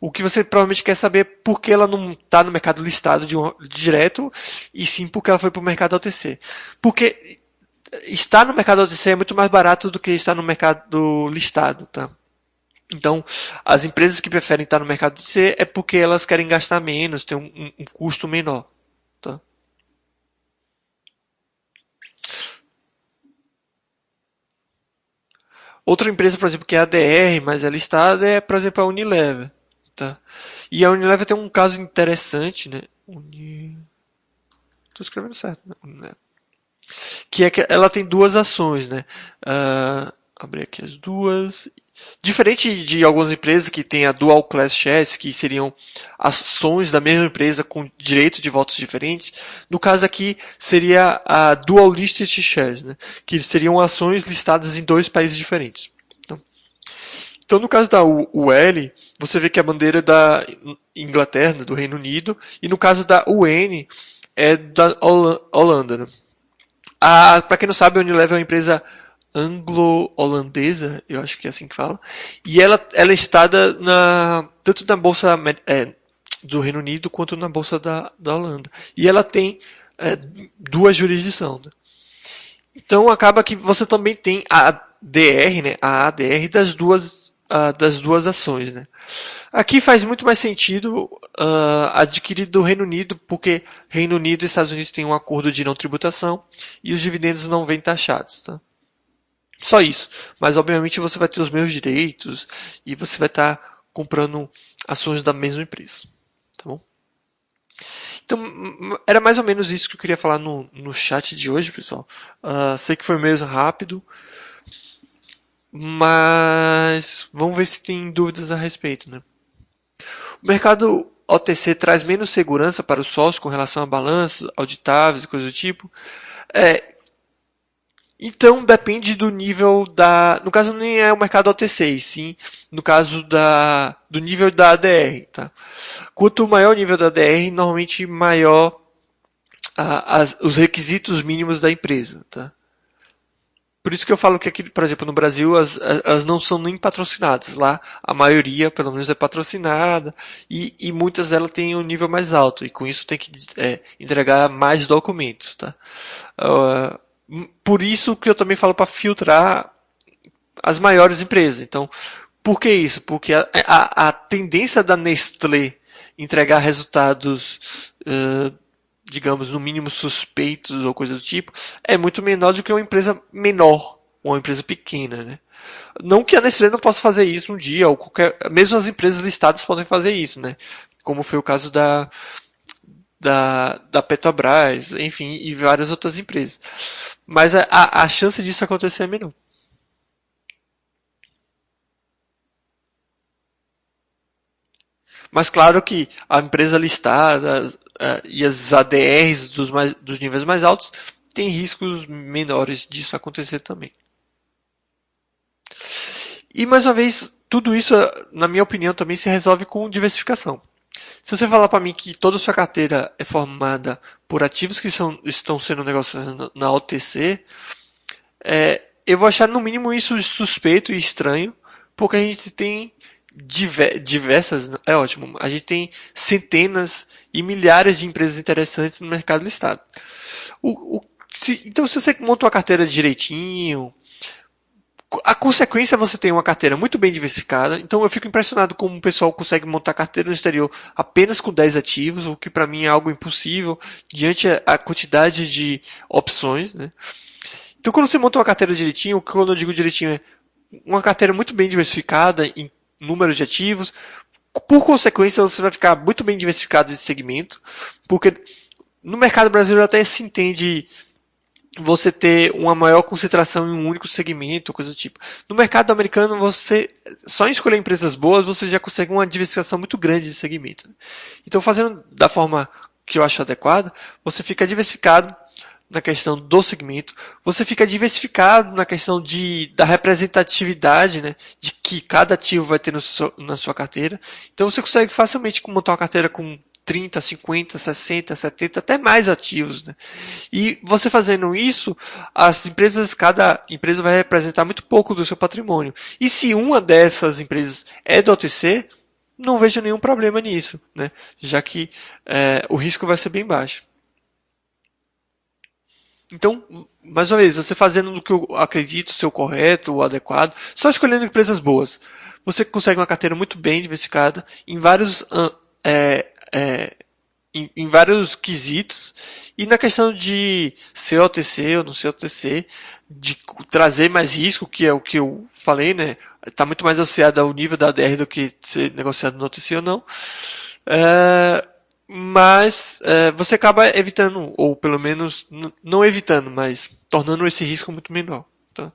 O que você provavelmente quer saber é por que ela não está no mercado listado de um, direto, e sim porque ela foi para o mercado OTC. Porque estar no mercado OTC é muito mais barato do que estar no mercado listado, tá? Então, as empresas que preferem estar no mercado OTC é porque elas querem gastar menos, ter um, um, custo menor, tá? Outra empresa, por exemplo, que é a DR, mas é listada, é, por exemplo, a Unilever. Tá. E a Unilever tem um caso interessante, né? Tô escrevendo certo, né? Que é que ela tem duas ações, né? Uh, abrir aqui as duas. Diferente de algumas empresas que têm a dual class shares, que seriam ações da mesma empresa com direito de votos diferentes, no caso aqui seria a dual listed shares, né? que seriam ações listadas em dois países diferentes. Então, no caso da UL, você vê que a bandeira é da Inglaterra, do Reino Unido, e no caso da UN, é da Holanda. Né? Para quem não sabe, a Unilever é uma empresa anglo-holandesa, eu acho que é assim que fala, e ela, ela é listada na, tanto na bolsa é, do Reino Unido quanto na bolsa da, da Holanda. E ela tem é, duas jurisdições. Né? Então acaba que você também tem a DR, né, a ADR das duas, uh, das duas ações. Né? Aqui faz muito mais sentido uh, adquirir do Reino Unido, porque Reino Unido e Estados Unidos têm um acordo de não tributação e os dividendos não vêm taxados. Tá? Só isso. Mas obviamente você vai ter os mesmos direitos e você vai estar tá comprando ações da mesma empresa. Tá bom? Então, era mais ou menos isso que eu queria falar no, no chat de hoje, pessoal. Uh, sei que foi meio rápido, mas vamos ver se tem dúvidas a respeito, né? O mercado OTC traz menos segurança para os sócios com relação a balanços auditáveis e coisas do tipo. É, então depende do nível da. No caso nem é o mercado OTC, sim no caso da, do nível da ADR. Tá? Quanto maior o nível da ADR, normalmente maior as, os requisitos mínimos da empresa. Tá? Por isso que eu falo que aqui, por exemplo, no Brasil, as, as não são nem patrocinadas. Lá, a maioria, pelo menos, é patrocinada e, e muitas delas têm um nível mais alto. E com isso tem que é, entregar mais documentos. Tá? Uh, por isso que eu também falo para filtrar as maiores empresas. Então, por que isso? Porque a, a, a tendência da Nestlé entregar resultados, uh, digamos, no mínimo suspeitos ou coisa do tipo, é muito menor do que uma empresa menor, uma empresa pequena, né? Não que a Nestlé não possa fazer isso um dia, ou qualquer, mesmo as empresas listadas podem fazer isso, né? Como foi o caso da, da, da Petrobras, enfim, e várias outras empresas. Mas a, a chance disso acontecer é menor. Mas claro que a empresa listada uh, e as ADRs dos, mais, dos níveis mais altos têm riscos menores disso acontecer também. E mais uma vez, tudo isso, na minha opinião, também se resolve com diversificação. Se você falar para mim que toda a sua carteira é formada por ativos que são, estão sendo negociados na OTC, é, eu vou achar no mínimo isso suspeito e estranho, porque a gente tem diversas, é ótimo, a gente tem centenas e milhares de empresas interessantes no mercado listado. O, o, se, então, se você monta uma carteira direitinho, a consequência é você ter uma carteira muito bem diversificada. Então eu fico impressionado como o pessoal consegue montar carteira no exterior apenas com 10 ativos, o que para mim é algo impossível diante a quantidade de opções. Né? Então quando você monta uma carteira direitinho, quando eu digo direitinho é uma carteira muito bem diversificada em número de ativos. Por consequência, você vai ficar muito bem diversificado de segmento, porque no mercado brasileiro até se entende você ter uma maior concentração em um único segmento, coisa do tipo. No mercado americano, você só em escolher empresas boas, você já consegue uma diversificação muito grande de segmento. Então, fazendo da forma que eu acho adequada, você fica diversificado na questão do segmento, você fica diversificado na questão de, da representatividade, né, de que cada ativo vai ter seu, na sua carteira. Então você consegue facilmente montar uma carteira com 30, 50, 60, 70, até mais ativos. Né? E você fazendo isso, as empresas, cada empresa vai representar muito pouco do seu patrimônio. E se uma dessas empresas é do OTC, não vejo nenhum problema nisso, né? já que é, o risco vai ser bem baixo. Então, mais uma vez, você fazendo o que eu acredito ser o correto, o adequado, só escolhendo empresas boas, você consegue uma carteira muito bem diversificada em vários, é, é, em, em, vários quesitos. E na questão de ser OTC ou não ser OTC, de trazer mais risco, que é o que eu falei, né? Está muito mais associado ao nível da ADR do que ser negociado no OTC ou não. É, mas é, você acaba evitando, ou pelo menos não evitando, mas tornando esse risco muito menor. Tá?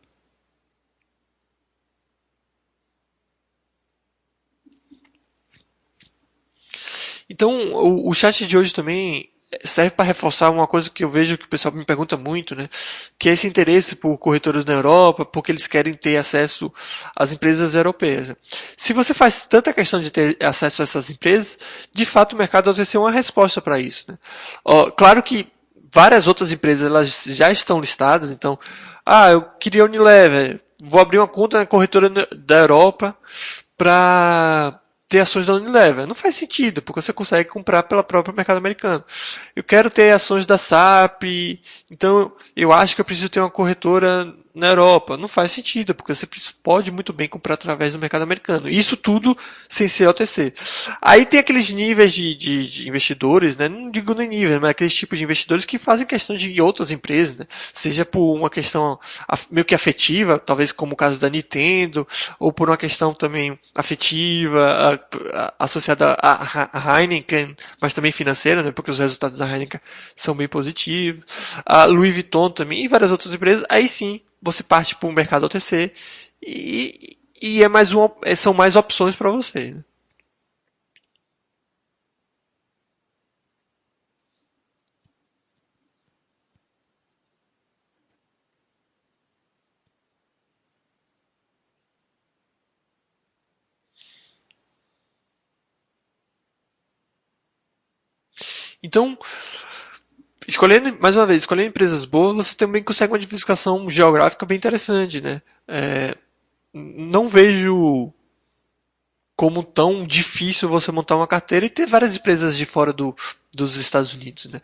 Então, o, o, chat de hoje também serve para reforçar uma coisa que eu vejo que o pessoal me pergunta muito, né? Que é esse interesse por corretoras na Europa, porque eles querem ter acesso às empresas europeias. Se você faz tanta questão de ter acesso a essas empresas, de fato o mercado vai ser uma resposta para isso. Né? Ó, claro que várias outras empresas elas já estão listadas, então, ah, eu queria Unilever, vou abrir uma conta na corretora da Europa para ter ações da Unilever. Não faz sentido, porque você consegue comprar pela própria mercado americano. Eu quero ter ações da SAP, então eu acho que eu preciso ter uma corretora na Europa. Não faz sentido, porque você pode muito bem comprar através do mercado americano. Isso tudo sem ser OTC. Aí tem aqueles níveis de, de, de investidores, né? não digo nem nível, mas aqueles tipos de investidores que fazem questão de outras empresas, né? seja por uma questão meio que afetiva, talvez como o caso da Nintendo, ou por uma questão também afetiva, associada à Heineken, mas também financeira, né? porque os resultados da Heineken são bem positivos. A Louis Vuitton também, e várias outras empresas, aí sim você parte para o mercado OTC e, e é mais uma, é, são mais opções para você. Né? Então, Escolhendo, mais uma vez, escolhendo empresas boas, você também consegue uma diversificação geográfica bem interessante, né? É, não vejo como tão difícil você montar uma carteira e ter várias empresas de fora do, dos Estados Unidos. Né?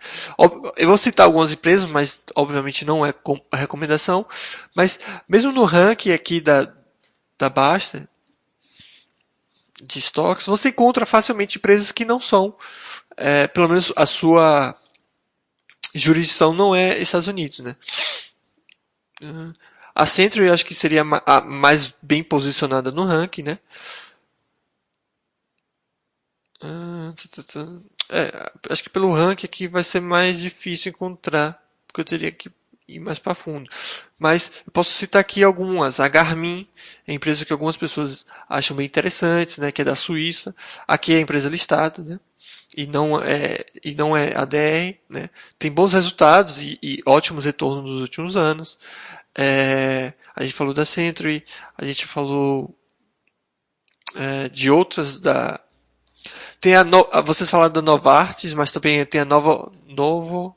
Eu vou citar algumas empresas, mas obviamente não é recomendação. Mas mesmo no ranking aqui da, da Basta, de estoques, você encontra facilmente empresas que não são, é, pelo menos a sua jurisdição não é Estados Unidos, né? A Century acho que seria a mais bem posicionada no ranking, né? É, acho que pelo ranking aqui vai ser mais difícil encontrar, porque eu teria que ir mais para fundo. Mas eu posso citar aqui algumas. A Garmin, é a empresa que algumas pessoas acham bem interessantes, né, que é da Suíça. Aqui é a empresa listada, né? E não é, e não é ADR, né? tem bons resultados e, e ótimos retornos nos últimos anos. É, a gente falou da Century, a gente falou é, de outras da. Tem a no, vocês falaram da Novartis, mas também tem a Nova Novo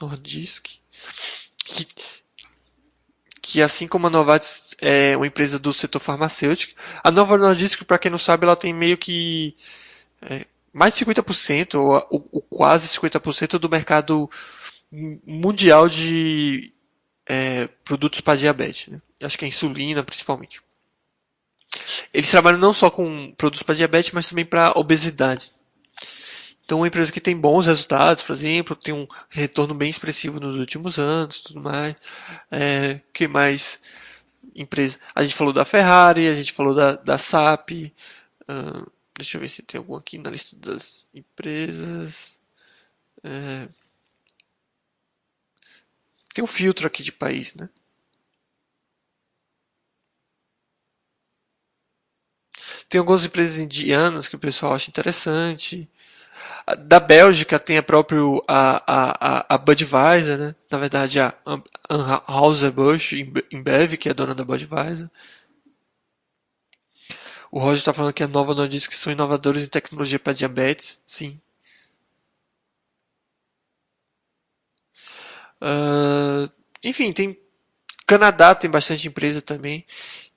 Nordisk, que, que assim como a Novartis é uma empresa do setor farmacêutico, a Nova Nordisk, para quem não sabe, ela tem meio que é, mais de 50%, ou, ou, quase 50% do mercado mundial de é, produtos para diabetes. Né? Acho que é insulina, principalmente. Eles trabalham não só com produtos para diabetes, mas também para obesidade. Então, uma empresa que tem bons resultados, por exemplo, tem um retorno bem expressivo nos últimos anos, tudo mais. É, que mais? Empresa. A gente falou da Ferrari, a gente falou da, da SAP. Uh, Deixa eu ver se tem algum aqui na lista das empresas. É... Tem um filtro aqui de país, né? Tem algumas empresas indianas que o pessoal acha interessante. Da Bélgica tem a própria a, a, a Budweiser, né? Na verdade a Anheuser-Busch InBev, que é dona da Budweiser. O Roger está falando que a Nova Nordisk são inovadores em tecnologia para diabetes. Sim. Uh, enfim, tem Canadá tem bastante empresa também.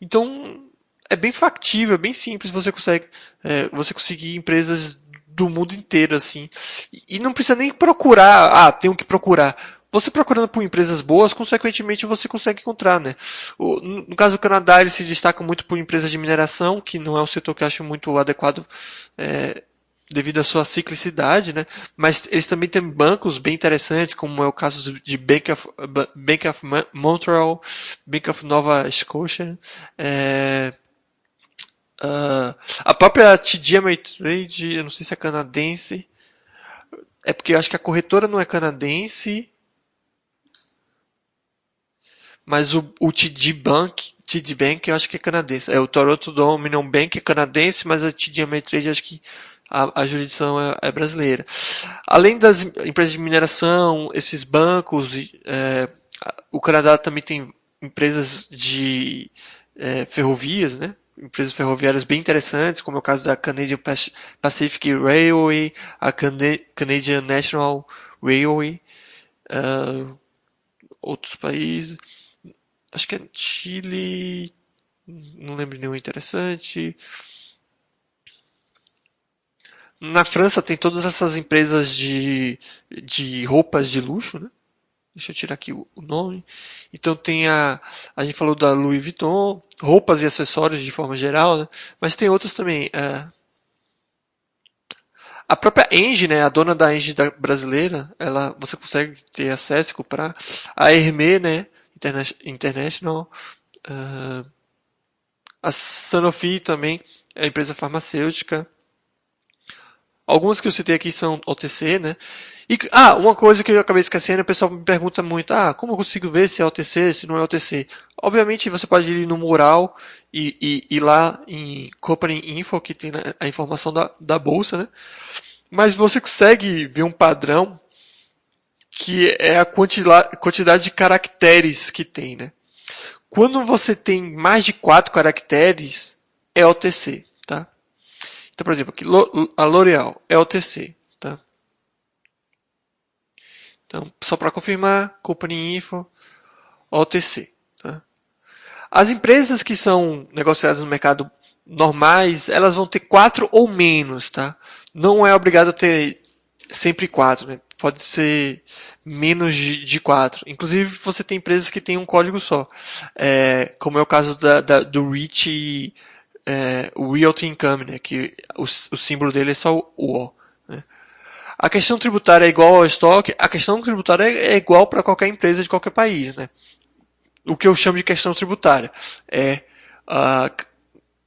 Então é bem factível, é bem simples. Você consegue é, você conseguir empresas do mundo inteiro assim e, e não precisa nem procurar. Ah, tenho que procurar você procurando por empresas boas, consequentemente você consegue encontrar, né? O, no caso do Canadá, ele se destaca muito por empresas de mineração, que não é um setor que eu acho muito adequado é, devido à sua ciclicidade, né? Mas eles também têm bancos bem interessantes, como é o caso de Bank of, Bank of Montreal, Bank of Nova Scotia, é, uh, a própria TD Ameritrade, eu não sei se é canadense, é porque eu acho que a corretora não é canadense, mas o, o TD Bank, TD Bank eu acho que é canadense. É o Toronto Dominion Bank é canadense, mas a TD Ameritrade acho que a, a jurisdição é, é, brasileira. Além das empresas de mineração, esses bancos, é, o Canadá também tem empresas de é, ferrovias, né? empresas ferroviárias bem interessantes, como é o caso da Canadian Pacific Railway, a Canadian National Railway, uh, outros países, acho que é Chile, não lembro nenhum interessante. Na França tem todas essas empresas de, de roupas de luxo, né? Deixa eu tirar aqui o nome. Então tem a. A gente falou da Louis Vuitton, roupas e acessórios de forma geral, né? mas tem outros também. É, a própria Engie, né, a dona da Engie brasileira, ela, você consegue ter acesso para a Hermé, né, International, uh, a Sanofi também, é a empresa farmacêutica. Algumas que eu citei aqui são OTC, né? E, ah, uma coisa que eu acabei esquecendo, o pessoal me pergunta muito, ah, como eu consigo ver se é OTC, se não é OTC? Obviamente você pode ir no mural e, ir lá em Company Info, que tem a informação da, da bolsa, né? Mas você consegue ver um padrão que é a quantidade de caracteres que tem, né? Quando você tem mais de quatro caracteres, é OTC, tá? Então, por exemplo, aqui, a L'Oréal é OTC. Então, só para confirmar, Company Info, OTC. Tá? As empresas que são negociadas no mercado normais, elas vão ter quatro ou menos, tá? Não é obrigado a ter sempre quatro, né? Pode ser menos de, quatro. Inclusive, você tem empresas que têm um código só. É, como é o caso da, da do REACH, é, Realty Income, né? Que o, o símbolo dele é só o O. A questão tributária é igual ao estoque, a questão tributária é igual para qualquer empresa de qualquer país, né? O que eu chamo de questão tributária é a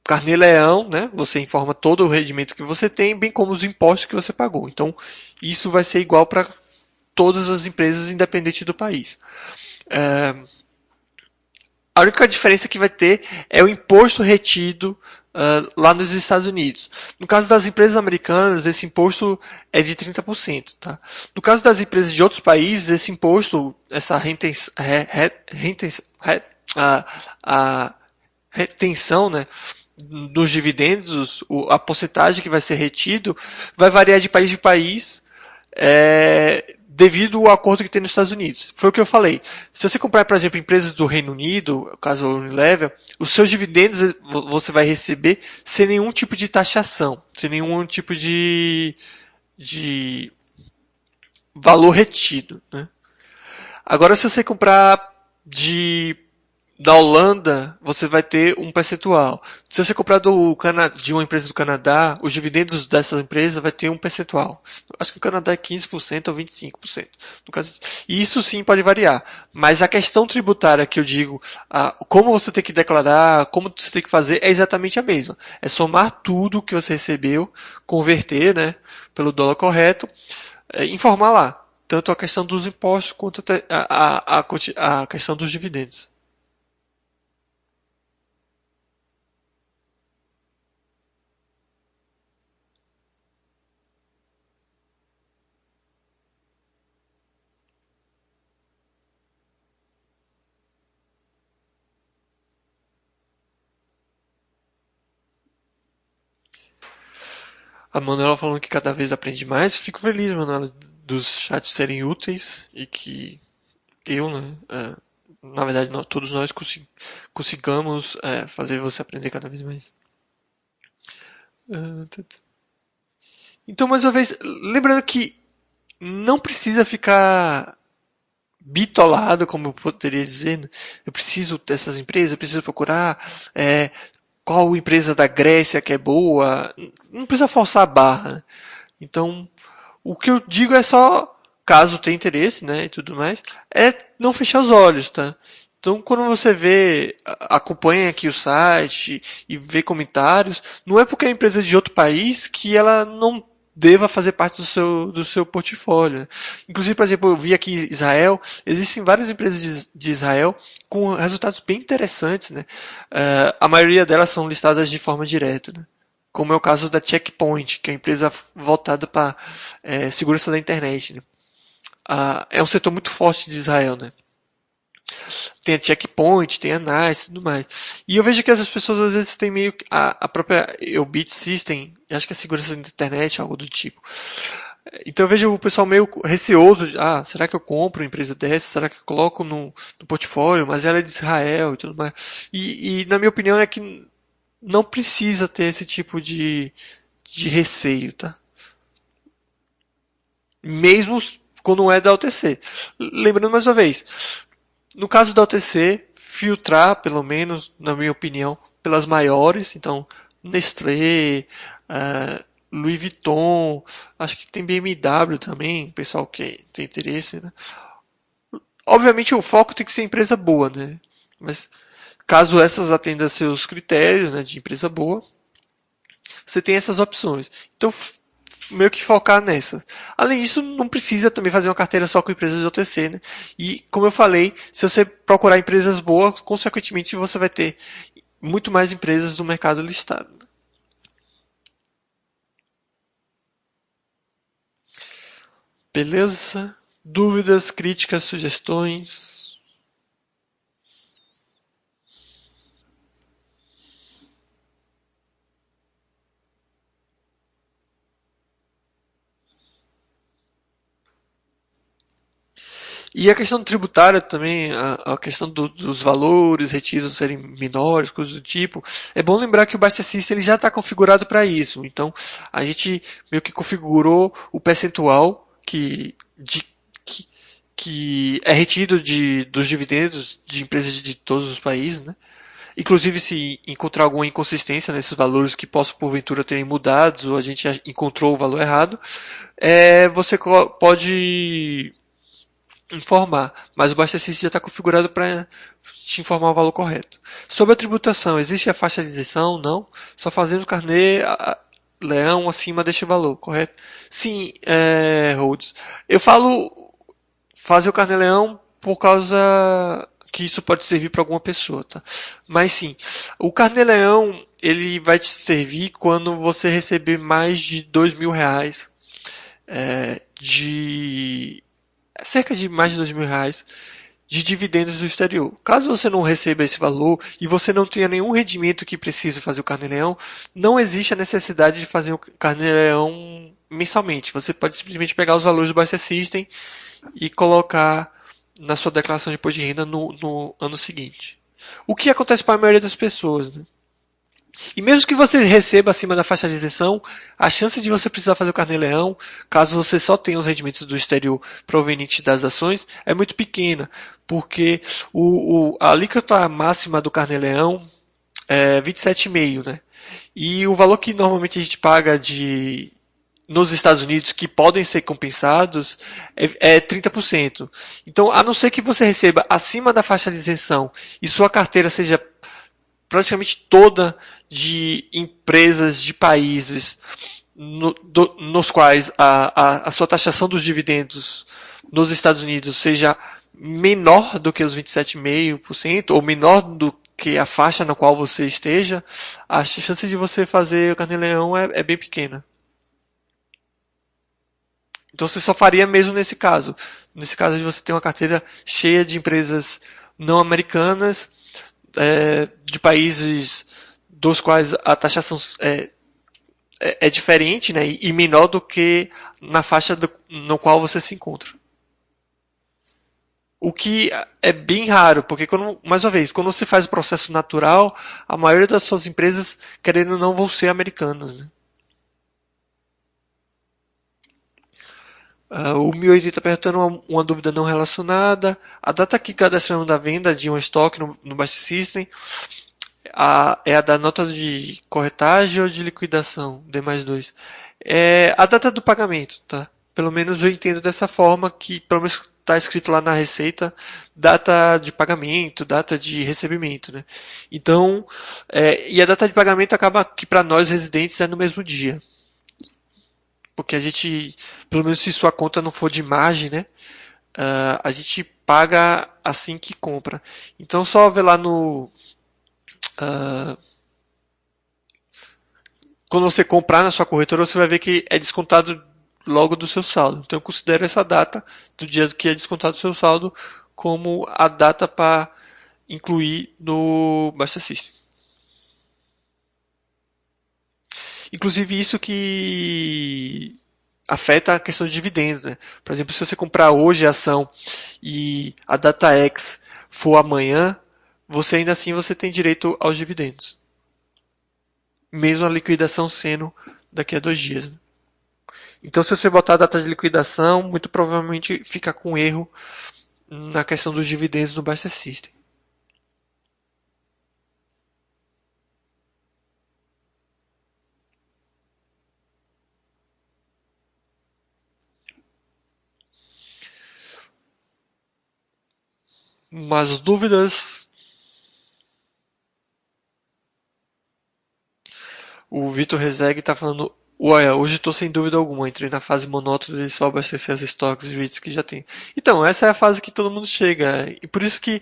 carnê-leão, né? Você informa todo o rendimento que você tem, bem como os impostos que você pagou. Então, isso vai ser igual para todas as empresas, independente do país. É... A única diferença que vai ter é o imposto retido uh, lá nos Estados Unidos. No caso das empresas americanas, esse imposto é de 30%. Tá? No caso das empresas de outros países, esse imposto, essa retenção, a, a retenção né, dos dividendos, a porcentagem que vai ser retido, vai variar de país de país. É, devido ao acordo que tem nos Estados Unidos. Foi o que eu falei. Se você comprar, por exemplo, empresas do Reino Unido, caso Unilever, os seus dividendos você vai receber sem nenhum tipo de taxação, sem nenhum tipo de, de valor retido. Né? Agora, se você comprar de da Holanda, você vai ter um percentual. Se você comprar do Cana de uma empresa do Canadá, os dividendos dessa empresa vai ter um percentual. Acho que o Canadá é 15% ou 25%. No caso, isso sim pode variar. Mas a questão tributária que eu digo, a, como você tem que declarar, como você tem que fazer, é exatamente a mesma. É somar tudo que você recebeu, converter, né, pelo dólar correto, é, informar lá. Tanto a questão dos impostos quanto a, a, a, a questão dos dividendos. A Manuela falando que cada vez aprende mais. Fico feliz, Manuela, dos chats serem úteis e que eu, né, é, na verdade, nós, todos nós consig consigamos é, fazer você aprender cada vez mais. Então, mais uma vez, lembrando que não precisa ficar bitolado, como eu poderia dizer. Né? Eu preciso dessas empresas, eu preciso procurar é, qual empresa da Grécia que é boa, não precisa forçar a barra. Então, o que eu digo é só, caso tenha interesse, né, e tudo mais, é não fechar os olhos, tá? Então, quando você vê, acompanha aqui o site e vê comentários, não é porque é empresa de outro país que ela não deva fazer parte do seu, do seu portfólio. Inclusive, por exemplo, eu vi aqui Israel, existem várias empresas de, de Israel com resultados bem interessantes, né? Uh, a maioria delas são listadas de forma direta, né? como é o caso da Checkpoint, que é uma empresa voltada para é, segurança da internet. Né? Ah, é um setor muito forte de Israel, né? Tem a Checkpoint, tem a NICE e tudo mais. E eu vejo que essas pessoas às vezes têm meio a, a própria Eubit System, acho que é segurança da internet, algo do tipo. Então eu vejo o pessoal meio receoso, de, ah, será que eu compro uma empresa dessa? Será que eu coloco no, no portfólio? Mas ela é de Israel e tudo mais. E, e, na minha opinião é que não precisa ter esse tipo de, de receio, tá? Mesmo quando é da OTC. Lembrando mais uma vez, no caso da OTC, filtrar, pelo menos, na minha opinião, pelas maiores, então Nestlé, uh, Louis Vuitton, acho que tem BMW também, pessoal que tem interesse, né? Obviamente o foco tem que ser empresa boa, né? Mas caso essas atendam seus critérios, né, de empresa boa, você tem essas opções. Então meio que focar nessa. Além disso, não precisa também fazer uma carteira só com empresas de OTC, né? E como eu falei, se você procurar empresas boas, consequentemente você vai ter muito mais empresas do mercado listado. Beleza? Dúvidas, críticas, sugestões? E a questão tributária também, a, a questão do, dos valores retidos serem menores, coisas do tipo. É bom lembrar que o Basta System ele já está configurado para isso. Então, a gente meio que configurou o percentual que, de, que, que é retido de, dos dividendos de empresas de, todos os países, né? Inclusive, se encontrar alguma inconsistência nesses valores que possam porventura terem mudados ou a gente encontrou o valor errado, é, você pode informar, mas o Bastecista já está configurado para te informar o valor correto. Sobre a tributação, existe a faixa de isenção? Não. Só fazendo carnê leão acima deste valor, correto? Sim, é, Rhodes. Eu falo fazer o carnê-leão por causa que isso pode servir para alguma pessoa, tá? Mas sim, o carnê-leão ele vai te servir quando você receber mais de dois mil reais é, de cerca de mais de dois mil reais de dividendos do exterior. Caso você não receba esse valor e você não tenha nenhum rendimento que precise fazer o carnê-leão, não existe a necessidade de fazer o carnê-leão mensalmente. Você pode simplesmente pegar os valores do Buster System e colocar na sua declaração de imposto de renda no, no ano seguinte. O que acontece para a maioria das pessoas, né? E mesmo que você receba acima da faixa de isenção, a chance de você precisar fazer o carnê-leão, caso você só tenha os rendimentos do exterior provenientes das ações, é muito pequena, porque o, o, a alíquota máxima do carnê-leão é 27,5, né? E o valor que normalmente a gente paga de nos Estados Unidos que podem ser compensados é, é 30%. Então, a não ser que você receba acima da faixa de isenção e sua carteira seja praticamente toda de empresas de países no, do, nos quais a, a, a, sua taxação dos dividendos nos Estados Unidos seja menor do que os 27,5% ou menor do que a faixa na qual você esteja, a chance de você fazer o carnê-leão é, é bem pequena. Então você só faria mesmo nesse caso. Nesse caso de você ter uma carteira cheia de empresas não americanas é, de países dos quais a taxação é, é, é diferente né, e menor do que na faixa do, no qual você se encontra. O que é bem raro, porque quando, mais uma vez, quando você faz o processo natural, a maioria das suas empresas, querendo ou não, vão ser americanas. Né? Uh, o 1080 está perguntando uma, uma, dúvida não relacionada. A data que cadastramos da venda de um estoque no, no Bash System a, é a da nota de corretagem ou de liquidação, D mais 2. É a data do pagamento, tá? Pelo menos eu entendo dessa forma que, pelo menos está escrito lá na receita, data de pagamento, data de recebimento, né? Então, é, e a data de pagamento acaba que para nós residentes é no mesmo dia porque a gente, pelo menos se sua conta não for de margem, né? Uh, a gente paga assim que compra. Então só ver lá no uh, quando você comprar na sua corretora, você vai ver que é descontado logo do seu saldo. Então, considere essa data do dia que é descontado do seu saldo como a data para incluir no Basta System. Inclusive isso que afeta a questão de dividendos. Né? Por exemplo, se você comprar hoje a ação e a data X for amanhã, você ainda assim você tem direito aos dividendos. Mesmo a liquidação sendo daqui a dois dias. Né? Então, se você botar a data de liquidação, muito provavelmente fica com erro na questão dos dividendos no Buster System. Mas dúvidas. O Vitor Rezeg está falando. Ué, hoje estou sem dúvida alguma. Entrei na fase monótona de só abastecer as stocks e REITs que já tem. Então, essa é a fase que todo mundo chega. E por isso que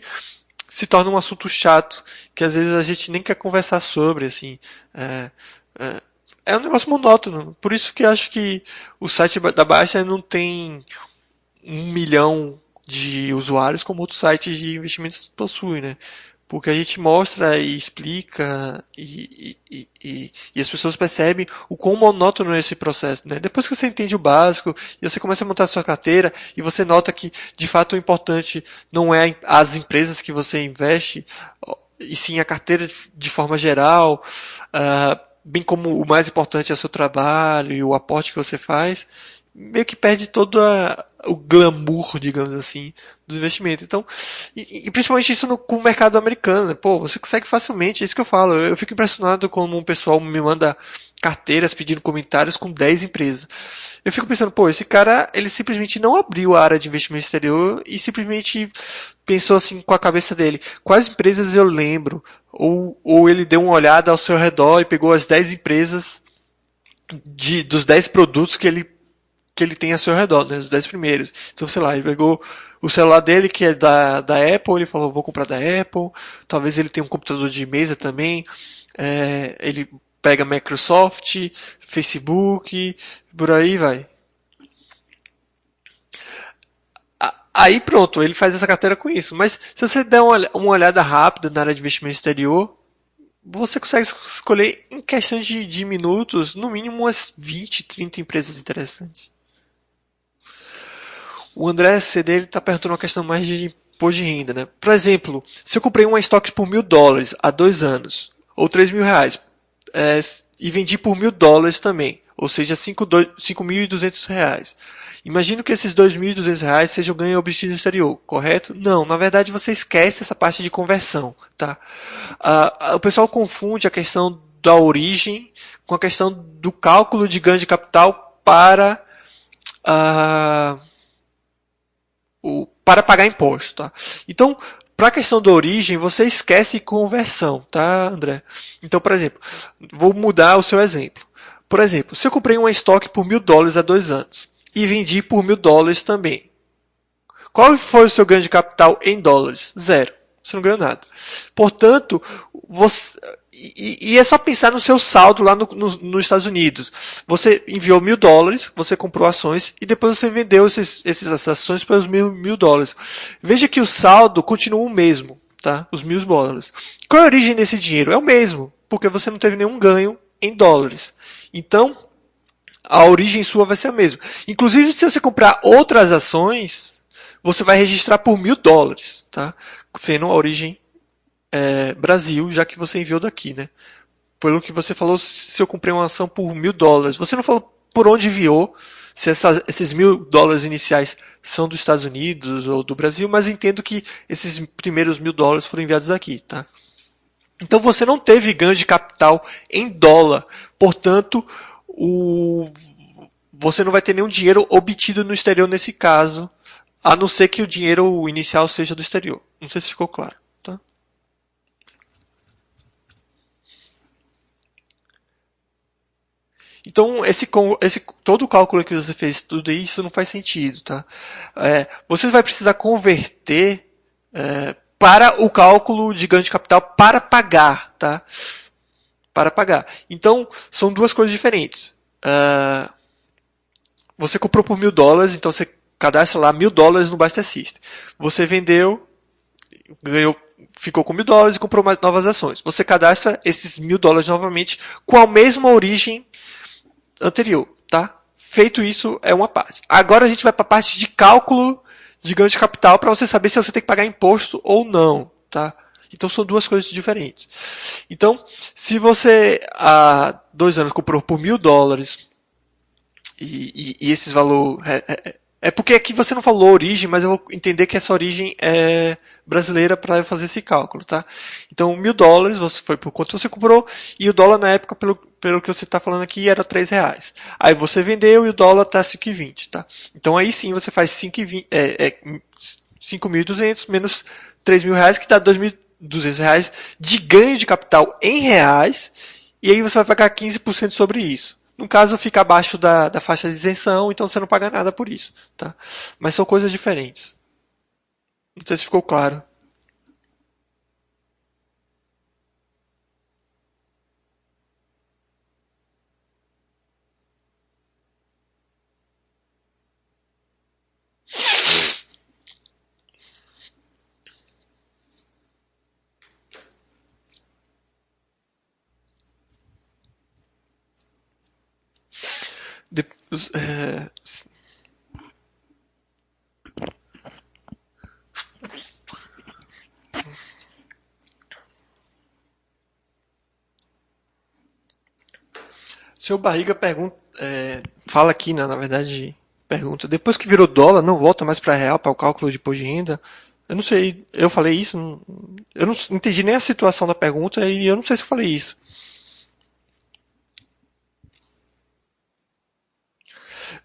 se torna um assunto chato, que às vezes a gente nem quer conversar sobre, assim. É, é, é um negócio monótono. Por isso que acho que o site da Baixa não tem um milhão de usuários como outros sites de investimentos possuem, né? Porque a gente mostra e explica e, e, e, e, as pessoas percebem o quão monótono é esse processo, né? Depois que você entende o básico e você começa a montar a sua carteira e você nota que, de fato, o importante não é as empresas que você investe, e sim a carteira de forma geral, uh, bem como o mais importante é o seu trabalho e o aporte que você faz, meio que perde todo a, o glamour, digamos assim, dos investimentos. Então, e, e principalmente isso no, com o mercado americano, né? Pô, você consegue facilmente, é isso que eu falo. Eu, eu fico impressionado como um pessoal me manda carteiras pedindo comentários com 10 empresas. Eu fico pensando, pô, esse cara, ele simplesmente não abriu a área de investimento exterior e simplesmente pensou assim com a cabeça dele, quais empresas eu lembro? Ou, ou ele deu uma olhada ao seu redor e pegou as 10 empresas de, dos 10 produtos que ele que ele tem a seu redor, né, os 10 primeiros. Então, sei lá, ele pegou o celular dele, que é da, da Apple, ele falou, vou comprar da Apple. Talvez ele tenha um computador de mesa também. É, ele pega Microsoft, Facebook, por aí vai. Aí pronto, ele faz essa carteira com isso. Mas se você der uma, uma olhada rápida na área de investimento exterior, você consegue escolher em questões de, de minutos, no mínimo umas 20, 30 empresas interessantes. O André CD ele está perguntando uma questão mais de imposto de renda, né? Por exemplo, se eu comprei uma estoque por mil dólares há dois anos, ou três mil reais, é, e vendi por mil dólares também, ou seja, cinco mil e duzentos reais. Imagino que esses dois mil e duzentos reais sejam ganho obtido no exterior, correto? Não, na verdade você esquece essa parte de conversão, tá? Ah, o pessoal confunde a questão da origem com a questão do cálculo de ganho de capital para ah, o, para pagar imposto, tá? Então, para a questão da origem, você esquece conversão, tá, André? Então, por exemplo, vou mudar o seu exemplo. Por exemplo, se eu comprei um estoque por mil dólares há dois anos e vendi por mil dólares também, qual foi o seu ganho de capital em dólares? Zero. Você não ganhou nada. Portanto, você, e, e, é só pensar no seu saldo lá no, no, nos Estados Unidos. Você enviou mil dólares, você comprou ações e depois você vendeu esses, essas ações pelos mil, mil dólares. Veja que o saldo continua o mesmo, tá? Os mil dólares. Qual é a origem desse dinheiro? É o mesmo, porque você não teve nenhum ganho em dólares. Então, a origem sua vai ser a mesma. Inclusive, se você comprar outras ações, você vai registrar por mil dólares, tá? Sendo a origem é, Brasil, já que você enviou daqui, né? Pelo que você falou, se eu comprei uma ação por mil dólares, você não falou por onde enviou, se essas, esses mil dólares iniciais são dos Estados Unidos ou do Brasil, mas entendo que esses primeiros mil dólares foram enviados daqui, tá? Então você não teve ganho de capital em dólar, portanto, o, você não vai ter nenhum dinheiro obtido no exterior nesse caso, a não ser que o dinheiro inicial seja do exterior. Não sei se ficou claro. Então, esse, esse, todo o cálculo que você fez, tudo isso não faz sentido, tá? É, você vai precisar converter é, para o cálculo de ganho de capital para pagar, tá? para pagar. Então, são duas coisas diferentes. Uh, você comprou por mil dólares, então você cadastra lá mil dólares no Buster System. Você vendeu, ganhou, ficou com mil dólares e comprou mais novas ações. Você cadastra esses mil dólares novamente com a mesma origem anterior, tá? Feito isso, é uma parte. Agora a gente vai para a parte de cálculo de ganho de capital para você saber se você tem que pagar imposto ou não, tá? Então são duas coisas diferentes. Então, se você há dois anos comprou por mil dólares e, e, e esses valores é, é, é, porque aqui você não falou origem, mas eu vou entender que essa origem é brasileira para fazer esse cálculo, tá? Então mil dólares você foi por quanto você comprou e o dólar na época pelo, pelo que você está falando aqui era três reais. Aí você vendeu e o dólar está 5,20, tá? Então aí sim você faz 5,20 é, é 5.200 menos 3 mil reais que dá 2.000 200 reais de ganho de capital em reais, e aí você vai pagar 15% sobre isso. No caso, fica abaixo da, da faixa de isenção, então você não paga nada por isso. Tá? Mas são coisas diferentes. Não sei se ficou claro. De, é, Seu Barriga pergunta, é, fala aqui, né, na verdade, pergunta, depois que virou dólar, não volta mais para real para o cálculo de imposto de renda? Eu não sei, eu falei isso, eu não entendi nem a situação da pergunta e eu não sei se eu falei isso.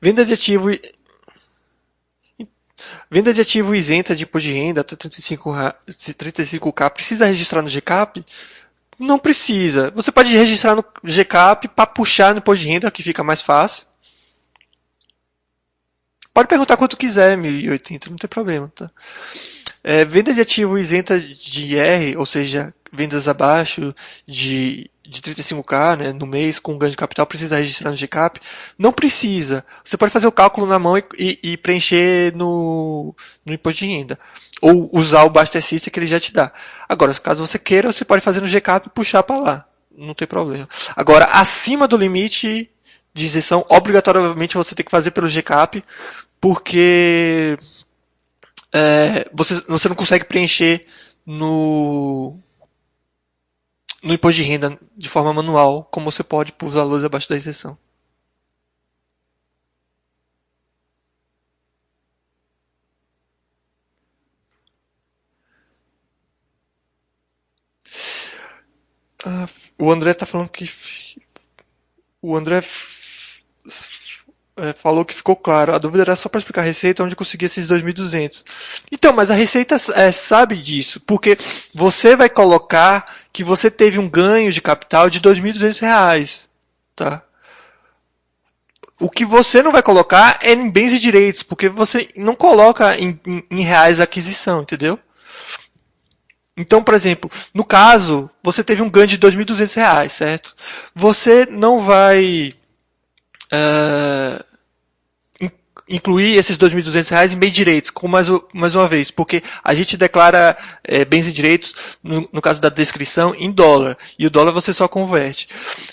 Venda de ativo Venda de ativo isenta de imposto de renda até 35, 35k precisa registrar no GCAP? Não precisa. Você pode registrar no GCAP para puxar no imposto de renda, que fica mais fácil. Pode perguntar quanto quiser, 1080, não tem problema. Tá? É, venda de ativo isenta de IR, ou seja, vendas abaixo de de 35k né, no mês com ganho de capital precisa registrar no GCAP? Não precisa. Você pode fazer o cálculo na mão e, e, e preencher no, no imposto de renda. Ou usar o Baster System que ele já te dá. Agora, caso você queira, você pode fazer no GCAP e puxar para lá. Não tem problema. Agora, acima do limite de isenção, obrigatoriamente você tem que fazer pelo GCAP, porque é, você, você não consegue preencher no no imposto de renda de forma manual, como você pode por valores abaixo da isenção. Ah, o André está falando que o André é, falou que ficou claro. A dúvida era só para explicar a receita onde conseguir esses 2.200. Então, mas a receita é, sabe disso, porque você vai colocar que você teve um ganho de capital de 2.200 reais, tá? O que você não vai colocar é em bens e direitos, porque você não coloca em, em, em reais a aquisição, entendeu? Então, por exemplo, no caso, você teve um ganho de 2.200 reais, certo? Você não vai uh, incluir esses 2.200 reais em bens direitos, como mais, mais uma vez, porque a gente declara é, bens e direitos, no, no, caso da descrição, em dólar, e o dólar você só converte.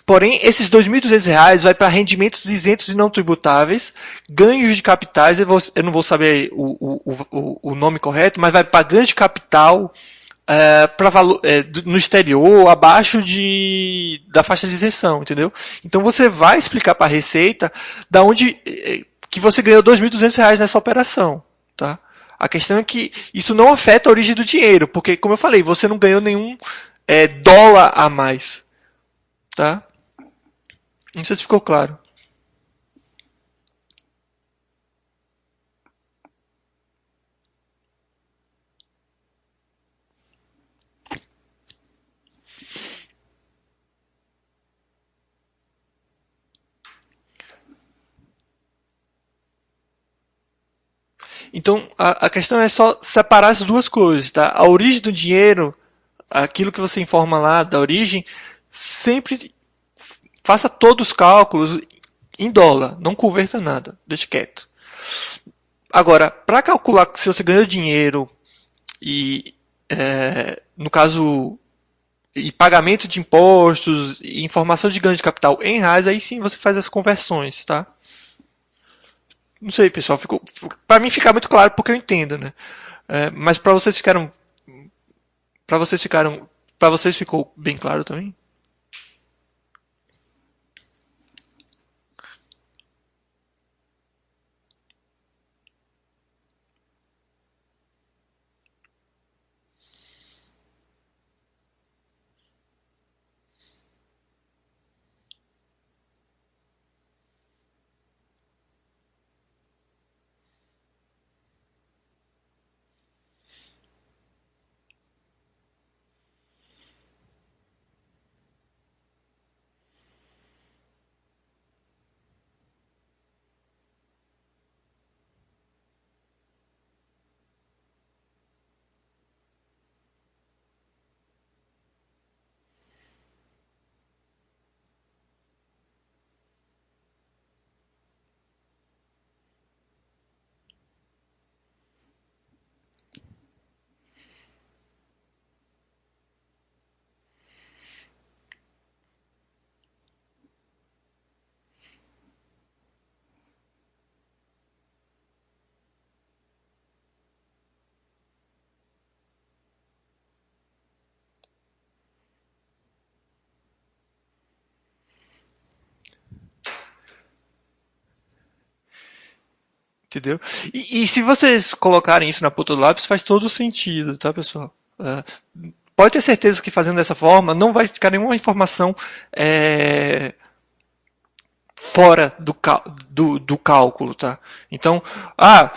Porém, esses 2.200 reais vai para rendimentos isentos e não tributáveis, ganhos de capitais, eu, vou, eu não vou saber o, o, o, nome correto, mas vai para ganhos de capital, é, valor é, no exterior abaixo de da faixa de isenção, entendeu? Então você vai explicar para a Receita da onde é, que você ganhou 2.200 reais nessa operação, tá? A questão é que isso não afeta a origem do dinheiro, porque, como eu falei, você não ganhou nenhum é, dólar a mais, tá? Não sei se ficou claro. Então, a, a questão é só separar as duas coisas, tá? A origem do dinheiro, aquilo que você informa lá da origem, sempre faça todos os cálculos em dólar, não converta nada, deixe quieto. Agora, para calcular se você ganhou dinheiro e, é, no caso, e pagamento de impostos, e informação de ganho de capital em reais, aí sim você faz as conversões, tá? Não sei, pessoal, ficou, para mim ficar muito claro porque eu entendo, né? É, mas para vocês ficaram, para vocês ficaram, para vocês ficou bem claro também? Entendeu? E, e, se vocês colocarem isso na ponta do lápis, faz todo sentido, tá, pessoal? É, pode ter certeza que fazendo dessa forma não vai ficar nenhuma informação é, fora do, do, do, cálculo, tá? Então, ah,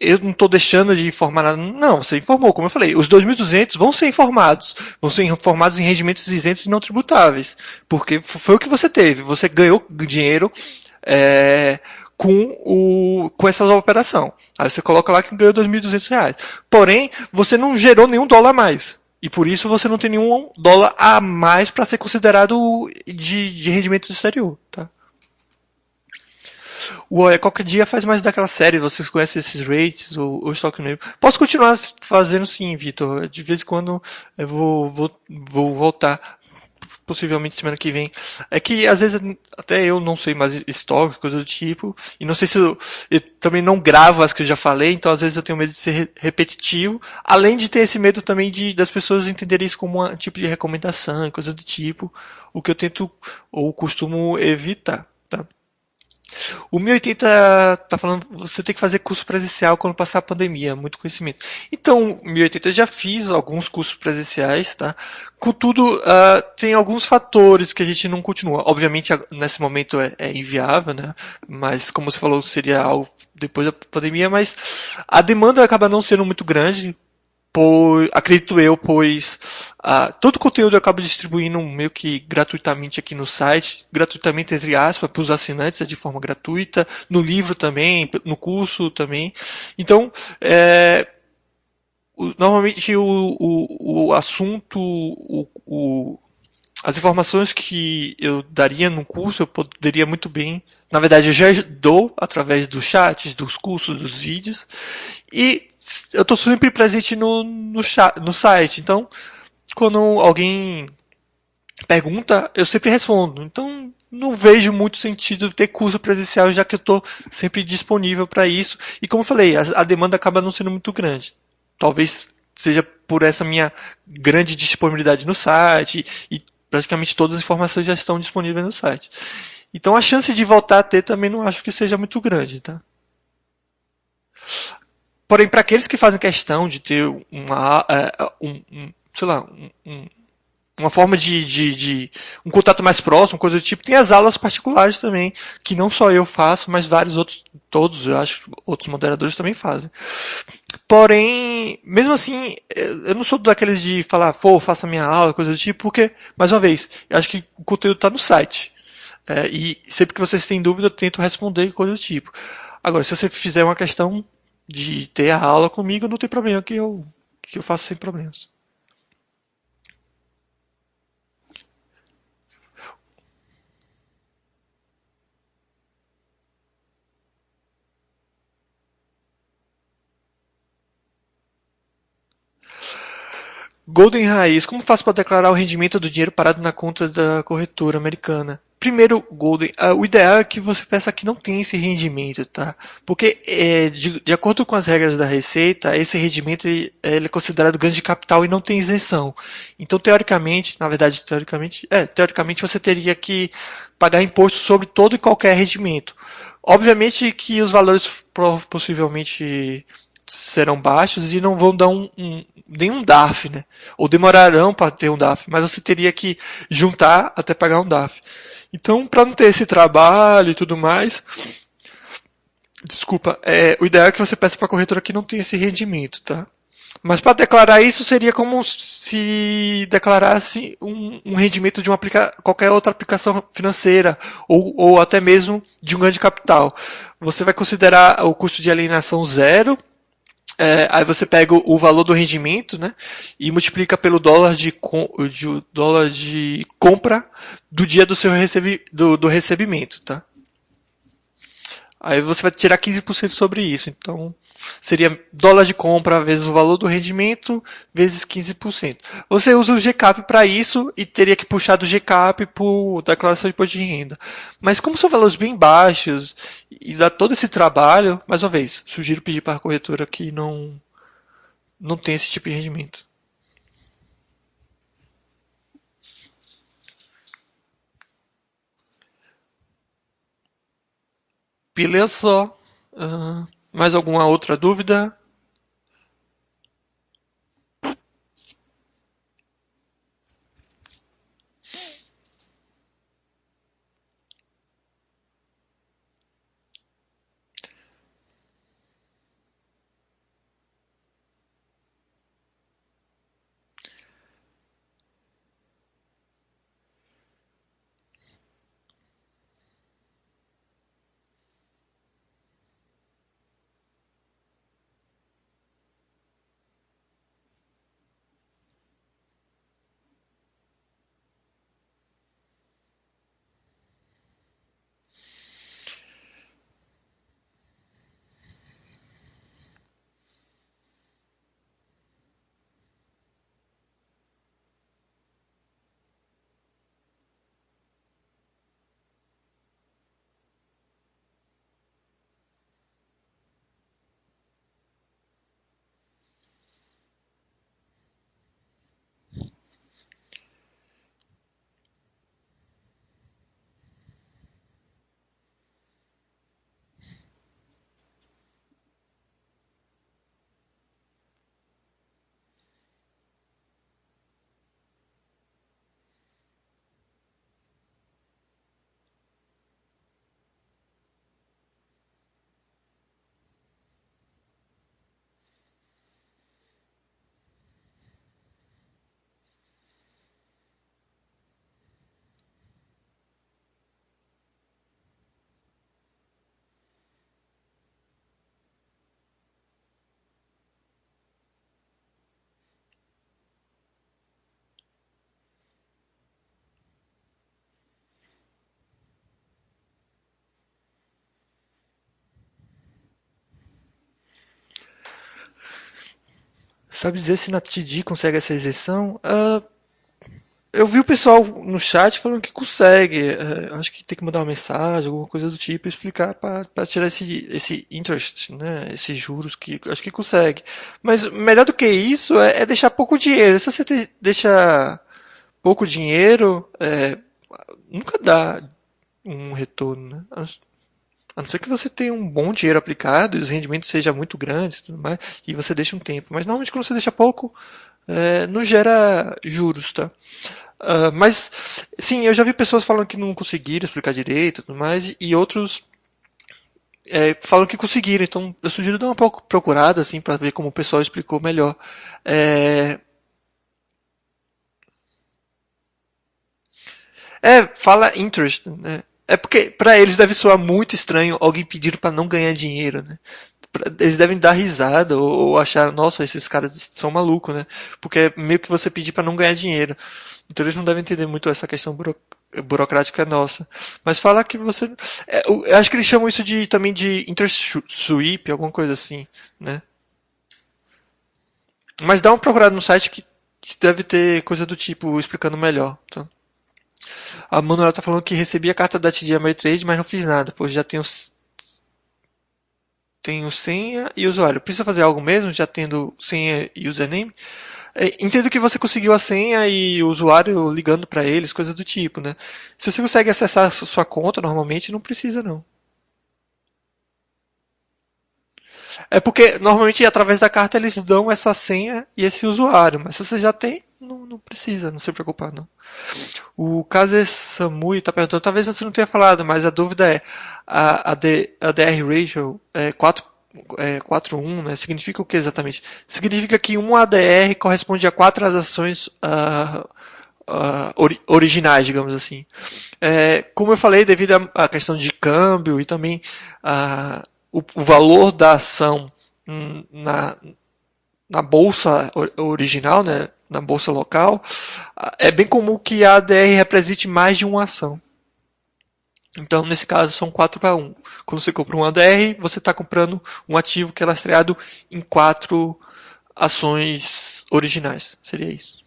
eu não estou deixando de informar nada. Não, você informou, como eu falei. Os 2.200 vão ser informados. Vão ser informados em rendimentos isentos e não tributáveis. Porque foi o que você teve. Você ganhou dinheiro é, com, o, com essa operação. Aí você coloca lá que ganhou R$ 2.200. Porém, você não gerou nenhum dólar a mais. E por isso você não tem nenhum dólar a mais para ser considerado de, de rendimento exterior. Tá? Olha, qualquer dia faz mais daquela série, vocês conhecem esses rates, o, o Stock Name. Posso continuar fazendo sim, Vitor. De vez em quando eu vou, vou, vou voltar possivelmente semana que vem. É que às vezes até eu não sei mais estoque, coisa do tipo, e não sei se eu, eu, também não gravo as que eu já falei, então às vezes eu tenho medo de ser repetitivo, além de ter esse medo também de das pessoas entenderem isso como um tipo de recomendação, coisa do tipo, o que eu tento ou costumo evitar. O 1080 tá falando, você tem que fazer curso presencial quando passar a pandemia, muito conhecimento. Então, 1080 já fiz alguns cursos presenciais, tá? Contudo, uh, tem alguns fatores que a gente não continua. Obviamente, nesse momento é, é inviável, né? Mas, como você falou, seria algo depois da pandemia, mas a demanda acaba não sendo muito grande, pois, acredito eu, pois uh, todo o conteúdo eu acabo distribuindo meio que gratuitamente aqui no site, gratuitamente entre aspas, para os assinantes, é de forma gratuita, no livro também, no curso também. Então, é, normalmente o, o, o assunto, o, o, as informações que eu daria no curso, eu poderia muito bem, na verdade eu já dou através dos chats, dos cursos, dos vídeos, e eu estou sempre presente no, no, no site. Então, quando alguém pergunta, eu sempre respondo. Então, não vejo muito sentido ter curso presencial, já que eu estou sempre disponível para isso. E como eu falei, a, a, demanda acaba não sendo muito grande. Talvez seja por essa minha grande disponibilidade no site e praticamente todas as informações já estão disponíveis no site. Então a chance de voltar a ter também não acho que seja muito grande, tá? Porém, para aqueles que fazem questão de ter uma, uh, um, um, sei lá, um, uma forma de, de, de, um contato mais próximo, coisa do tipo, tem as aulas particulares também, que não só eu faço, mas vários outros, todos, eu acho, outros moderadores também fazem. Porém, mesmo assim, eu não sou daqueles de falar, pô, faça minha aula, coisa do tipo, porque, mais uma vez, eu acho que o conteúdo está no site. É, e sempre que vocês têm dúvida, eu tento responder coisa do tipo. Agora, se você fizer uma questão de ter a aula comigo, não tem problema, que eu, que eu faço sem problemas. Golden Raiz, como faço para declarar o rendimento do dinheiro parado na conta da corretora americana? Primeiro, Golden, uh, o ideal é que você peça que não tem esse rendimento, tá? Porque, é, de, de, acordo com as regras da Receita, esse rendimento ele, ele é considerado ganho de capital e não tem isenção. Então, teoricamente, na verdade, teoricamente, é, teoricamente você teria que pagar imposto sobre todo e qualquer rendimento. Obviamente que os valores possivelmente serão baixos e não vão dar um, um nenhum DAF, né? Ou demorarão para ter um DAF, mas você teria que juntar até pagar um DAF. Então, para não ter esse trabalho e tudo mais, desculpa, é, o ideal é que você peça para a corretora que não tenha esse rendimento, tá? Mas para declarar isso seria como se declarasse um, um rendimento de uma aplica qualquer outra aplicação financeira ou, ou até mesmo de um ganho de capital. Você vai considerar o custo de alienação zero é, aí você pega o, valor do rendimento, né, e multiplica pelo dólar de, de dólar de compra do dia do seu recebi, do, do recebimento, tá? Aí você vai tirar 15% sobre isso. Então, seria dólar de compra vezes o valor do rendimento vezes 15%. Você usa o GCAP para isso e teria que puxar do GCAP por declaração de imposto de renda. Mas como são valores bem baixos e dá todo esse trabalho, mais uma vez, sugiro pedir para a corretora que não não tem esse tipo de rendimento. Beleza. Uh, mais alguma outra dúvida? Sabe dizer se na TD consegue essa isenção? Uh, eu vi o pessoal no chat falando que consegue. Uh, acho que tem que mandar uma mensagem, alguma coisa do tipo, explicar para tirar esse, esse interest, né? Esses juros que acho que consegue. Mas melhor do que isso é, é deixar pouco dinheiro. Se você te, deixa pouco dinheiro, é, nunca dá um retorno, né? A não ser que você tenha um bom dinheiro aplicado e os rendimentos sejam muito grandes e tudo mais, e você deixa um tempo. Mas normalmente quando você deixa pouco, é, não gera juros, tá? Uh, mas, sim, eu já vi pessoas falando que não conseguiram explicar direito e tudo mais, e outros é, falam que conseguiram. Então, eu sugiro dar uma procurada, assim, para ver como o pessoal explicou melhor. É, é fala interest, né? É porque para eles deve soar muito estranho alguém pedir para não ganhar dinheiro, né? Eles devem dar risada ou, ou, achar, nossa, esses caras são malucos, né? Porque é meio que você pedir para não ganhar dinheiro. Então eles não devem entender muito essa questão buro, burocrática nossa. Mas falar que você. É, eu acho que eles chamam isso de também de intersweep, alguma coisa assim, né? Mas dá uma procurada no site que, deve ter coisa do tipo explicando melhor. Tá? A Manuela tá falando que recebi a carta da TD Ameritrade, mas não fiz nada, pois já tenho tenho senha e usuário. Precisa fazer algo mesmo, já tendo senha e username? É, entendo que você conseguiu a senha e o usuário ligando para eles, coisas do tipo, né? Se você consegue acessar a sua conta normalmente, não precisa não. É porque normalmente através da carta eles dão essa senha e esse usuário, mas se você já tem, não, não precisa, não se preocupar não. O Kaze Samui está perguntando, talvez você não tenha falado, mas a dúvida é a, a, D, a DR ratio é 4 é, 4.1, né, significa o que exatamente? Significa que um ADR corresponde a quatro transações uh, uh, ori originais, digamos assim. É, como eu falei, devido à questão de câmbio e também uh, o, o valor da ação na, na bolsa original, né, na bolsa local, é bem comum que a ADR represente mais de uma ação. Então, nesse caso, são 4 para 1. Quando você compra um ADR, você está comprando um ativo que é lastreado em quatro ações originais. Seria isso.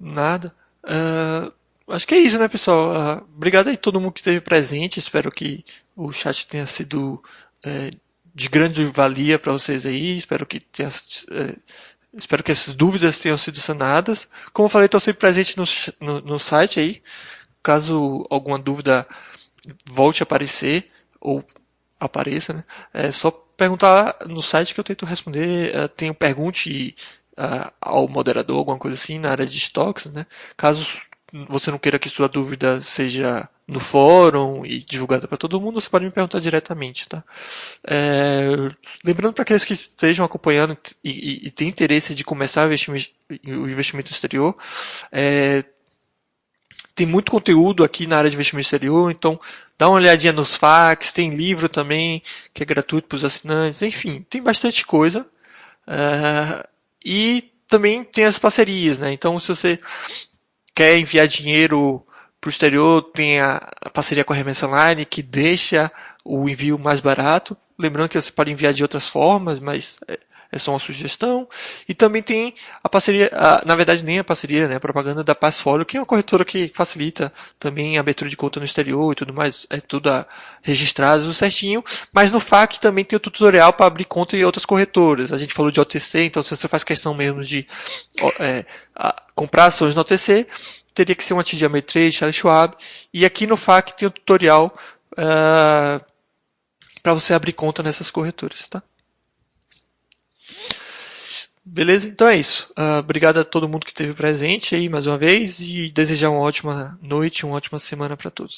Nada. Uh, acho que é isso, né, pessoal? Uh, obrigado aí todo mundo que esteve presente. Espero que o chat tenha sido uh, de grande valia para vocês aí. Espero que tenha, eh, espero que essas dúvidas tenham sido sanadas. Como eu falei, estou sempre presente no, no, no, site aí. Caso alguma dúvida volte a aparecer ou apareça, né? É só perguntar no site que eu tento responder. Uh, tenho pergunte uh, ao moderador, alguma coisa assim, na área de estoques, né? Caso você não queira que sua dúvida seja no fórum e divulgada para todo mundo, você pode me perguntar diretamente, tá? É, lembrando para aqueles que estejam acompanhando e, e, e têm interesse de começar o investimento, o investimento exterior, é, tem muito conteúdo aqui na área de investimento exterior, então dá uma olhadinha nos FAQs, tem livro também que é gratuito para os assinantes, enfim, tem bastante coisa. Uh, e também tem as parcerias, né? Então, se você quer enviar dinheiro para o exterior, tem a, parceria com a Remessa Online, que deixa o envio mais barato. Lembrando que você pode enviar de outras formas, mas é, só uma sugestão. E também tem a parceria, a, na verdade nem a parceria, né, a propaganda da Passfolio, que é uma corretora que facilita também a abertura de conta no exterior e tudo mais, é tudo registrado tudo certinho. Mas no FAQ também tem o tutorial para abrir conta em outras corretoras. A gente falou de OTC, então se você faz questão mesmo de é, a, comprar ações no OTC, teria que ser uma TD Ameritrade, Charles Schwab. E aqui no FAQ tem o tutorial uh, para você abrir conta nessas corretoras, tá? Beleza? Então é isso. Uh, obrigado a todo mundo que esteve presente aí mais uma vez e desejar uma ótima noite, uma ótima semana para todos.